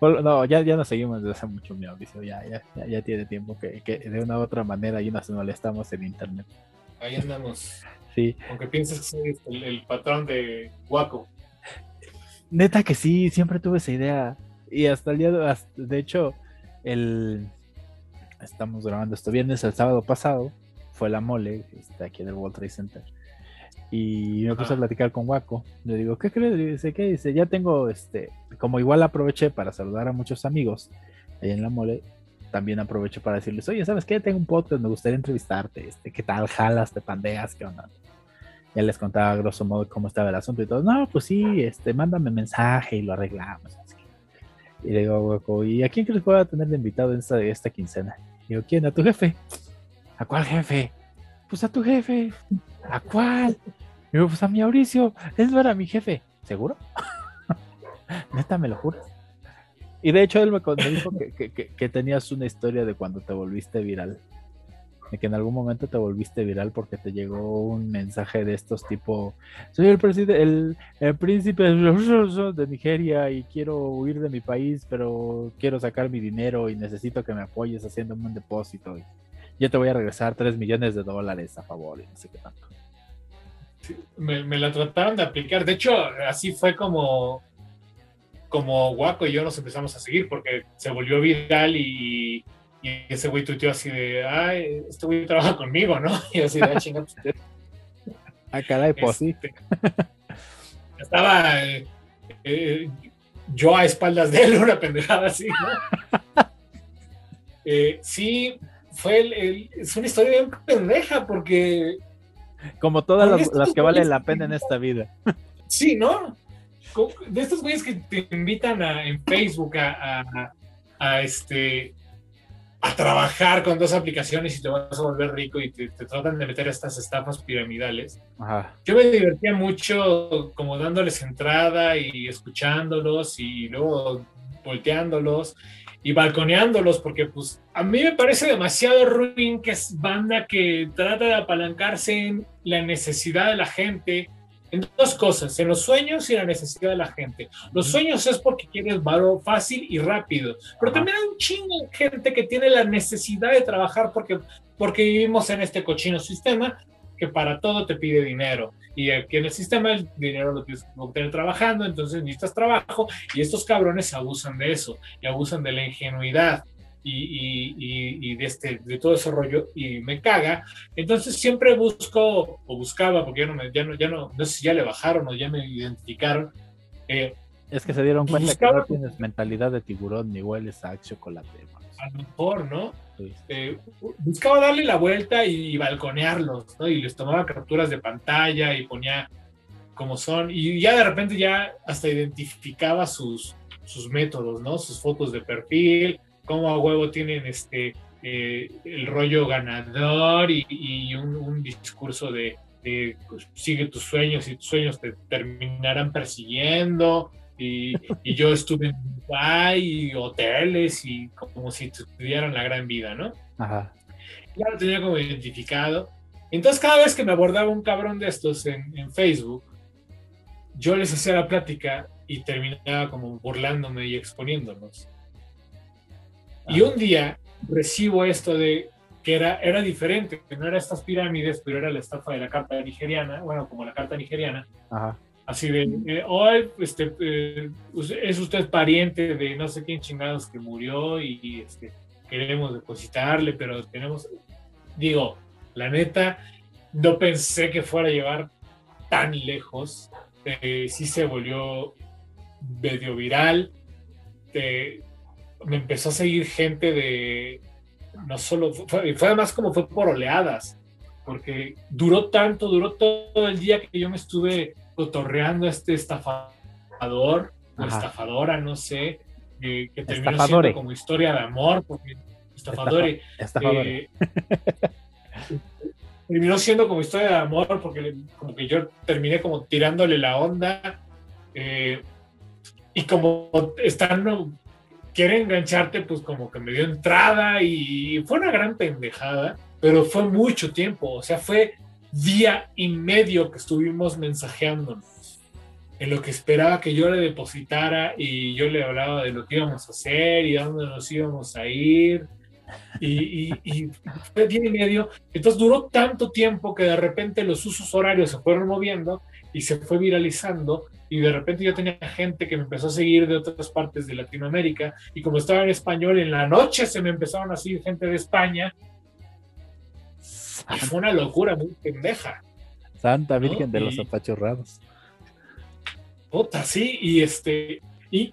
No, ya, ya nos seguimos desde hace mucho, mi audicio. Ya, ya, ya, tiene tiempo que, que, de una u otra manera y nos molestamos en internet. Ahí andamos. Sí. Aunque pienses que soy el, el patrón de Guaco. Neta que sí, siempre tuve esa idea. Y hasta el día de, de hecho, el, estamos grabando esto viernes, el sábado pasado fue la mole, está aquí en el World Trade Center. Y me puse a platicar con Waco. Le digo, ¿qué crees? Dice, ¿qué? Dice, ya tengo, este, como igual aproveché para saludar a muchos amigos ahí en la mole, también aprovecho para decirles, oye, ¿sabes qué? Tengo un podcast, me gustaría entrevistarte, este, ¿qué tal? ¿Jalas? ¿Te pandeas? ¿Qué onda? Ya les contaba grosso modo cómo estaba el asunto y todo. No, pues sí, este, mándame mensaje y lo arreglamos. Y le digo, Waco, ¿y a quién crees que voy a tener de invitado en esta, esta quincena? Digo, ¿quién? ¿A tu jefe? ¿A cuál jefe? Pues a tu jefe. ¿A cuál? Digo, pues a mi Mauricio. Él no era mi jefe. ¿Seguro? Neta, me lo juras. Y de hecho él me, dijo que, tenías una historia de cuando te volviste viral. De que en algún momento te volviste viral porque te llegó un mensaje de estos tipo, soy el, presidente, el, el príncipe de Nigeria y quiero huir de mi país, pero quiero sacar mi dinero y necesito que me apoyes haciéndome un depósito. Y yo te voy a regresar 3 millones de dólares a favor y no sé qué tanto. Me, me la trataron de aplicar. De hecho, así fue como como Guaco y yo nos empezamos a seguir porque se volvió viral y, ese güey tuiteó así de, ay, este güey trabaja conmigo, ¿no? Y así de, ah, usted. Ah, caray, pues sí. Este, estaba eh, eh, yo a espaldas de él, una pendejada así, ¿no? Eh, sí, fue el, es una historia bien pendeja porque... Como todas las que valen la pena en esta vida. Sí, ¿no? de estos güeyes que te invitan a, en Facebook a, este a trabajar con dos aplicaciones y te vas a volver rico y te, tratan de meter a estas estafas piramidales. Yo me divertía mucho como dándoles entrada y escuchándolos y luego volteándolos y balconeándolos porque pues a mí me parece demasiado ruin que es banda que trata de apalancarse en la necesidad de la gente en dos cosas, en los sueños y la necesidad de la gente. Los sueños es porque quieres valor fácil y rápido, pero también hay un chingo de gente que tiene la necesidad de trabajar porque, porque vivimos en este cochino sistema que para todo te pide dinero. Y aquí en el sistema el dinero lo tienes que obtener trabajando, entonces necesitas trabajo y estos cabrones abusan de eso y abusan de la ingenuidad y, de, este, de todo ese rollo y me caga. Entonces siempre busco o buscaba, porque ya no, me, ya no, ya no, no sé si ya le bajaron o ya me identificaron. Eh, es que se dieron cuenta que no tienes mentalidad de tiburón ni hueles a chocolate. A lo mejor, ¿no? Eh, buscaba darle la vuelta y, balconearlos, ¿no? Y les tomaba capturas de pantalla y ponía como son. Y ya de repente ya hasta identificaba sus, sus métodos, ¿no? Sus fotos de perfil, cómo a huevo tienen este eh, el rollo ganador y, un, discurso de, pues, sigue tus sueños y tus sueños te terminarán persiguiendo. Y, yo estuve en Dubai y hoteles y como si tuvieran la gran vida, ¿no? Ajá. Ya lo tenía como identificado. Entonces cada vez que me abordaba un cabrón de estos en, en Facebook, yo les hacía la plática y terminaba como burlándome y exponiéndonos. Y un día recibo esto de que era, era diferente, que no era estas pirámides, pero era la estafa de la carta nigeriana, bueno, como la carta nigeriana. Así de, eh, hoy este, eh, es usted pariente de no sé quién chingados que murió y este, queremos depositarle, pero tenemos, digo, la neta, no pensé que fuera a llevar tan lejos. Eh, sí se volvió medio viral. Eh, me empezó a seguir gente de, no solo, fue, fue además como fue por oleadas, porque duró tanto, duró todo el día que yo me estuve cotorreando a este estafador o estafadora, no sé, que terminó siendo como historia de amor, porque estafador, eh, terminó siendo como historia de amor, porque como que yo terminé como tirándole la onda, eh, y como están quiere engancharte, pues como que me dio entrada y fue una gran pendejada, pero fue mucho tiempo, o sea, fue día y medio que estuvimos mensajeándonos en lo que esperaba que yo le depositara y yo le hablaba de lo que íbamos a hacer y dónde nos íbamos a ir. Y, y, fue día y medio. Entonces duró tanto tiempo que de repente los usos horarios se fueron moviendo y se fue viralizando y de repente yo tenía gente que me empezó a seguir de otras partes de Latinoamérica y como estaba en español en la noche se me empezaron a seguir gente de España y fue una locura muy pendeja. Santa Virgen de los apachurrados. Puta, sí, y este, y,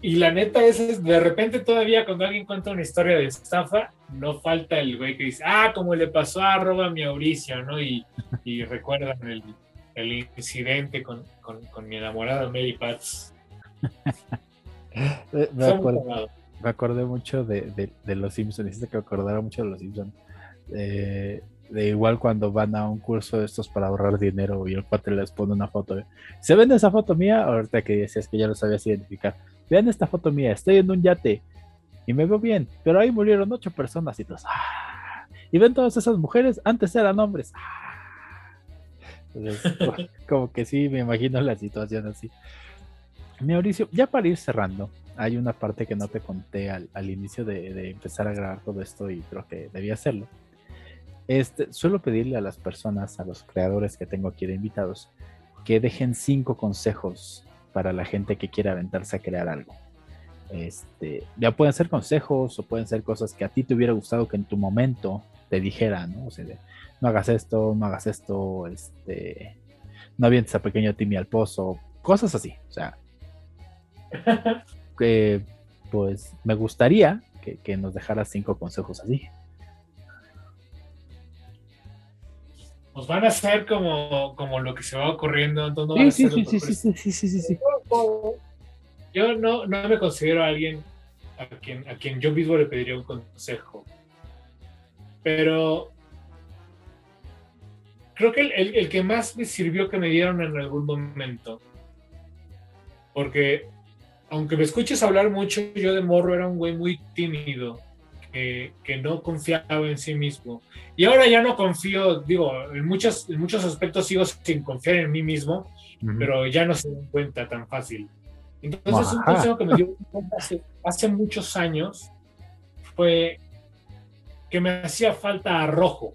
y la neta es, de repente todavía cuando alguien cuenta una historia de estafa, no falta el güey que dice, ah, como le pasó a arroba Mauricio, ¿no? Y, y recuerdan el, el incidente con, con, mi enamorada Mary Pats. me, acordé mucho de, de, Los Simpsons, hiciste que me acordara mucho de Los Simpsons. De igual cuando van a un curso de estos para ahorrar dinero y el cuate les pone una foto. ¿Se ven esa foto mía? Ahorita que decías que ya lo sabías identificar. Vean esta foto mía, estoy en un yate y me veo bien, pero ahí murieron ocho personas y todos. ¡ah! Y ven todas esas mujeres, antes eran hombres. ¡ah! como que sí, me imagino la situación así. Mauricio, ya para ir cerrando, hay una parte que no te conté al, inicio de, empezar a grabar todo esto y creo que debía hacerlo. Este, suelo pedirle a las personas, a los creadores que tengo aquí de invitados, que dejen cinco consejos para la gente que quiera aventarse a crear algo. Este, ya pueden ser consejos o pueden ser cosas que a ti te hubiera gustado que en tu momento te dijeran, ¿no? O sea, no hagas esto, no hagas esto, este, no avientes a pequeño Timmy al pozo, cosas así, o sea, que pues me gustaría que, nos dejaras cinco consejos así. nos van a hacer como, como lo que se va ocurriendo. Entonces sí, sí, sí, sí, sí, sí, sí, Yo no, no me considero alguien a quien, a quien yo mismo le pediría un consejo. Pero creo que el, el, el que más me sirvió que me dieron en algún momento, porque aunque me escuches hablar mucho, yo de morro era un güey muy tímido que, no confiaba en sí mismo. Y ahora ya no confío, digo, en muchos, en muchos aspectos sigo sin confiar en mí mismo, pero ya no se dan cuenta tan fácil. Entonces, un consejo que me dio hace, hace muchos años fue que me hacía falta arrojo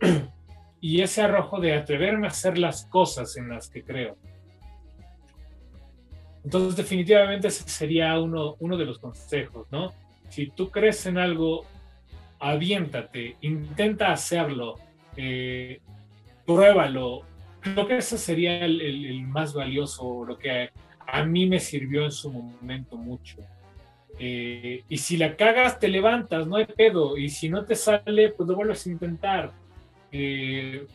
y ese arrojo de atreverme a hacer las cosas en las que creo. Entonces, definitivamente ese sería uno, uno de los consejos, ¿no? Si tú crees en algo, aviéntate, intenta hacerlo, eh, pruébalo. Creo que ese sería el, más valioso, lo que a, mí me sirvió en su momento mucho. Eh, y si la cagas, te levantas, no hay pedo. Y si no te sale, pues lo vuelves a intentar. Eh,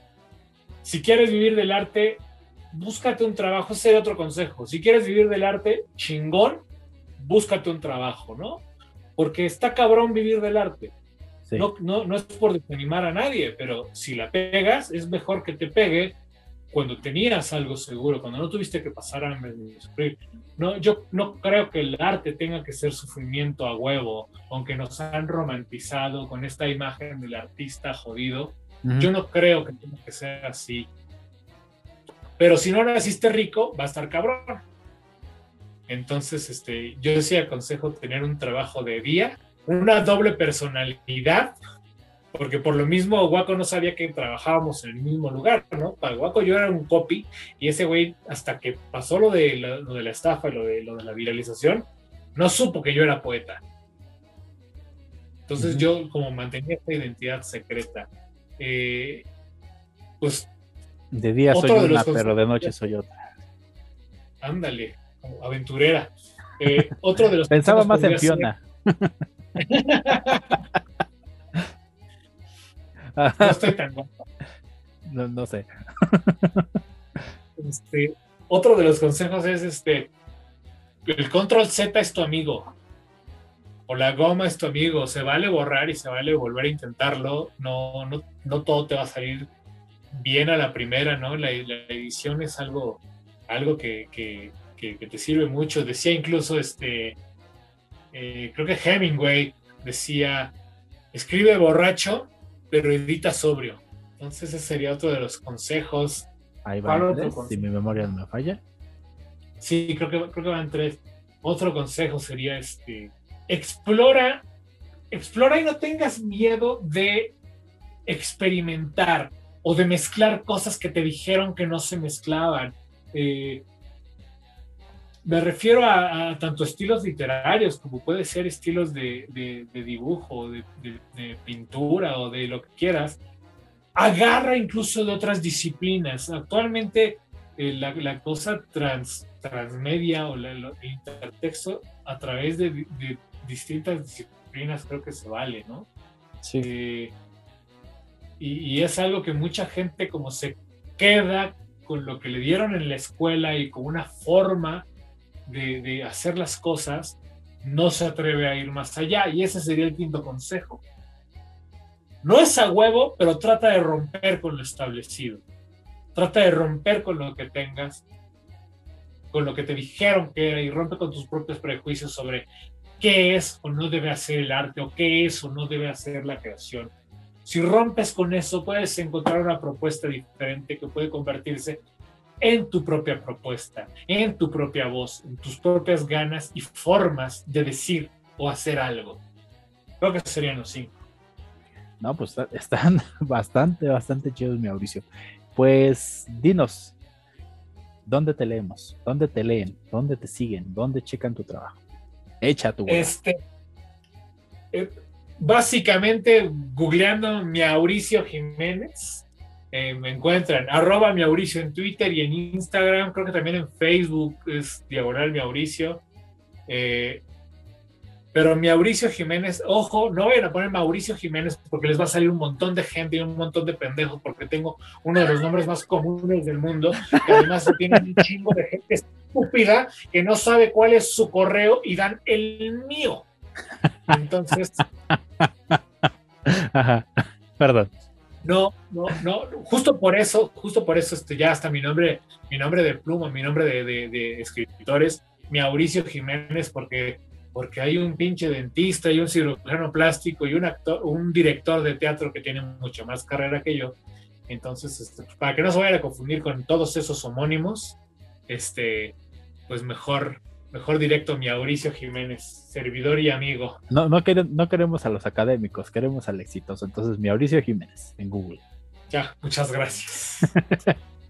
si quieres vivir del arte, búscate un trabajo. Ese es otro consejo. Si quieres vivir del arte, chingón, búscate un trabajo, ¿no? Porque está cabrón vivir del arte. No, no, no es por desanimar a nadie, pero si la pegas, es mejor que te pegue cuando tenías algo seguro, cuando no tuviste que pasar hambre ni sufrir. No, yo no creo que el arte tenga que ser sufrimiento a huevo, aunque nos han romantizado con esta imagen del artista jodido yo no creo que tenga que ser así. Pero si no naciste rico, va a estar cabrón. Entonces, este, yo sí aconsejo tener un trabajo de día, una doble personalidad, porque por lo mismo Guaco no sabía que trabajábamos en el mismo lugar, ¿no? Para Guaco yo era un copy y ese güey, hasta que pasó lo de la, lo de la estafa y lo de, lo de la viralización, no supo que yo era poeta. Entonces yo como mantenía esta identidad secreta eh, pues... De día soy una, pero de noche soy otra. Ándale, aventurera. Eh, otro de los Pensaba más en Fiona. no estoy tan guapo. No, sé. Este, otro de los consejos es este el control Z es tu amigo o la goma es tu amigo, se vale borrar y se vale volver a intentarlo, no, no, no todo te va a salir bien a la primera, ¿no? La, edición es algo, algo que, que, te sirve mucho. Decía incluso, este, eh, creo que Hemingway decía, escribe borracho, pero edita sobrio. Entonces ese sería otro de los consejos. Ahí van tres, si mi memoria no me falla. Sí, creo que, creo que van tres. Otro consejo sería este, explora, explora y no tengas miedo de experimentar. o de mezclar cosas que te dijeron que no se mezclaban. Eh, me refiero a, tanto estilos literarios como puede ser estilos de, dibujo, de, pintura o de lo que quieras. Agarra incluso de otras disciplinas. Actualmente eh, la, cosa trans, transmedia o el intertexto a través de, distintas disciplinas creo que se vale, ¿no? Sí. Eh, y, es algo que mucha gente como se queda con lo que le dieron en la escuela y con una forma de, hacer las cosas, no se atreve a ir más allá. Y ese sería el quinto consejo. No es a huevo, pero trata de romper con lo establecido. Trata de romper con lo que tengas, con lo que te dijeron que era y rompe con tus propios prejuicios sobre qué es o no debe hacer el arte o qué es o no debe hacer la creación. Si rompes con eso, puedes encontrar una propuesta diferente que puede convertirse en tu propia propuesta, en tu propia voz, en tus propias ganas y formas de decir o hacer algo. Creo que serían los cinco. No, pues están bastante, bastante chidos, mi Mauricio. Pues dinos, ¿dónde te leemos? ¿Dónde te leen? ¿Dónde te siguen? ¿Dónde checan tu trabajo? Echa tu Este, eh, básicamente, googleando Mauricio Jiménez, eh, me encuentran arroba Mauricio en Twitter y en Instagram, creo que también en Facebook es diagonal Mauricio. Eh, pero Mauricio Jiménez, ojo, no vayan a poner Mauricio Jiménez porque les va a salir un montón de gente y un montón de pendejos porque tengo uno de los nombres más comunes del mundo, además tiene un chingo de gente estúpida que no sabe cuál es su correo y dan el mío. Entonces... Perdón. No, no, no, justo por eso, justo por eso este, ya hasta mi nombre, mi nombre de pluma, mi nombre de, escritores, mi Mauricio Jiménez, porque, porque hay un pinche dentista y un cirujano plástico y un actor, un director de teatro que tiene mucha más carrera que yo. Entonces, este, para que no se vayan a confundir con todos esos homónimos, este, pues mejor Mejor directo, mi Mauricio Jiménez, servidor y amigo. No, no, no queremos a los académicos, queremos al exitoso. Entonces, mi Mauricio Jiménez en Google. Ya, muchas gracias.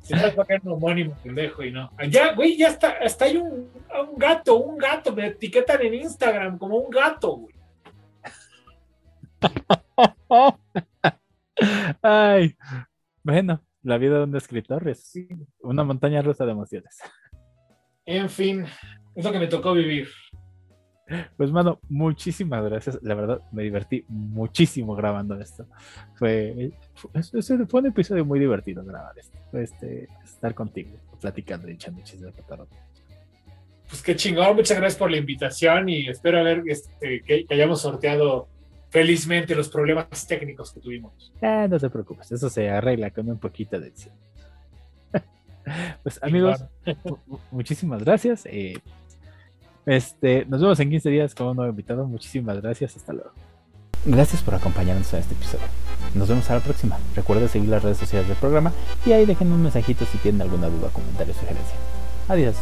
Si no es un homónimo, pendejo, y no. Ya, güey, ya está, hasta hay un, un, gato, un gato, me etiquetan en Instagram como un gato, güey. Ay, bueno, la vida de un escritor es una montaña rusa de emociones. En fin, es lo que me tocó vivir. Pues, mano, muchísimas gracias. La verdad, me divertí muchísimo grabando esto. Fue, fue, fue un episodio muy divertido grabar esto. Este, estar contigo, platicando y echando chistes de Pues qué chingón, muchas gracias por la invitación y espero ver este, que, hayamos sorteado felizmente los problemas técnicos que tuvimos. Ah, no te preocupes, eso se arregla con un poquito de pues amigos, muchísimas gracias. Eh, este, nos vemos en 15 días con un nuevo invitado. Muchísimas gracias. Hasta luego. Gracias por acompañarnos en este episodio. Nos vemos a la próxima. Recuerda seguir las redes sociales del programa y ahí dejen un mensajito si tienen alguna duda, comentario o sugerencia. Adiós.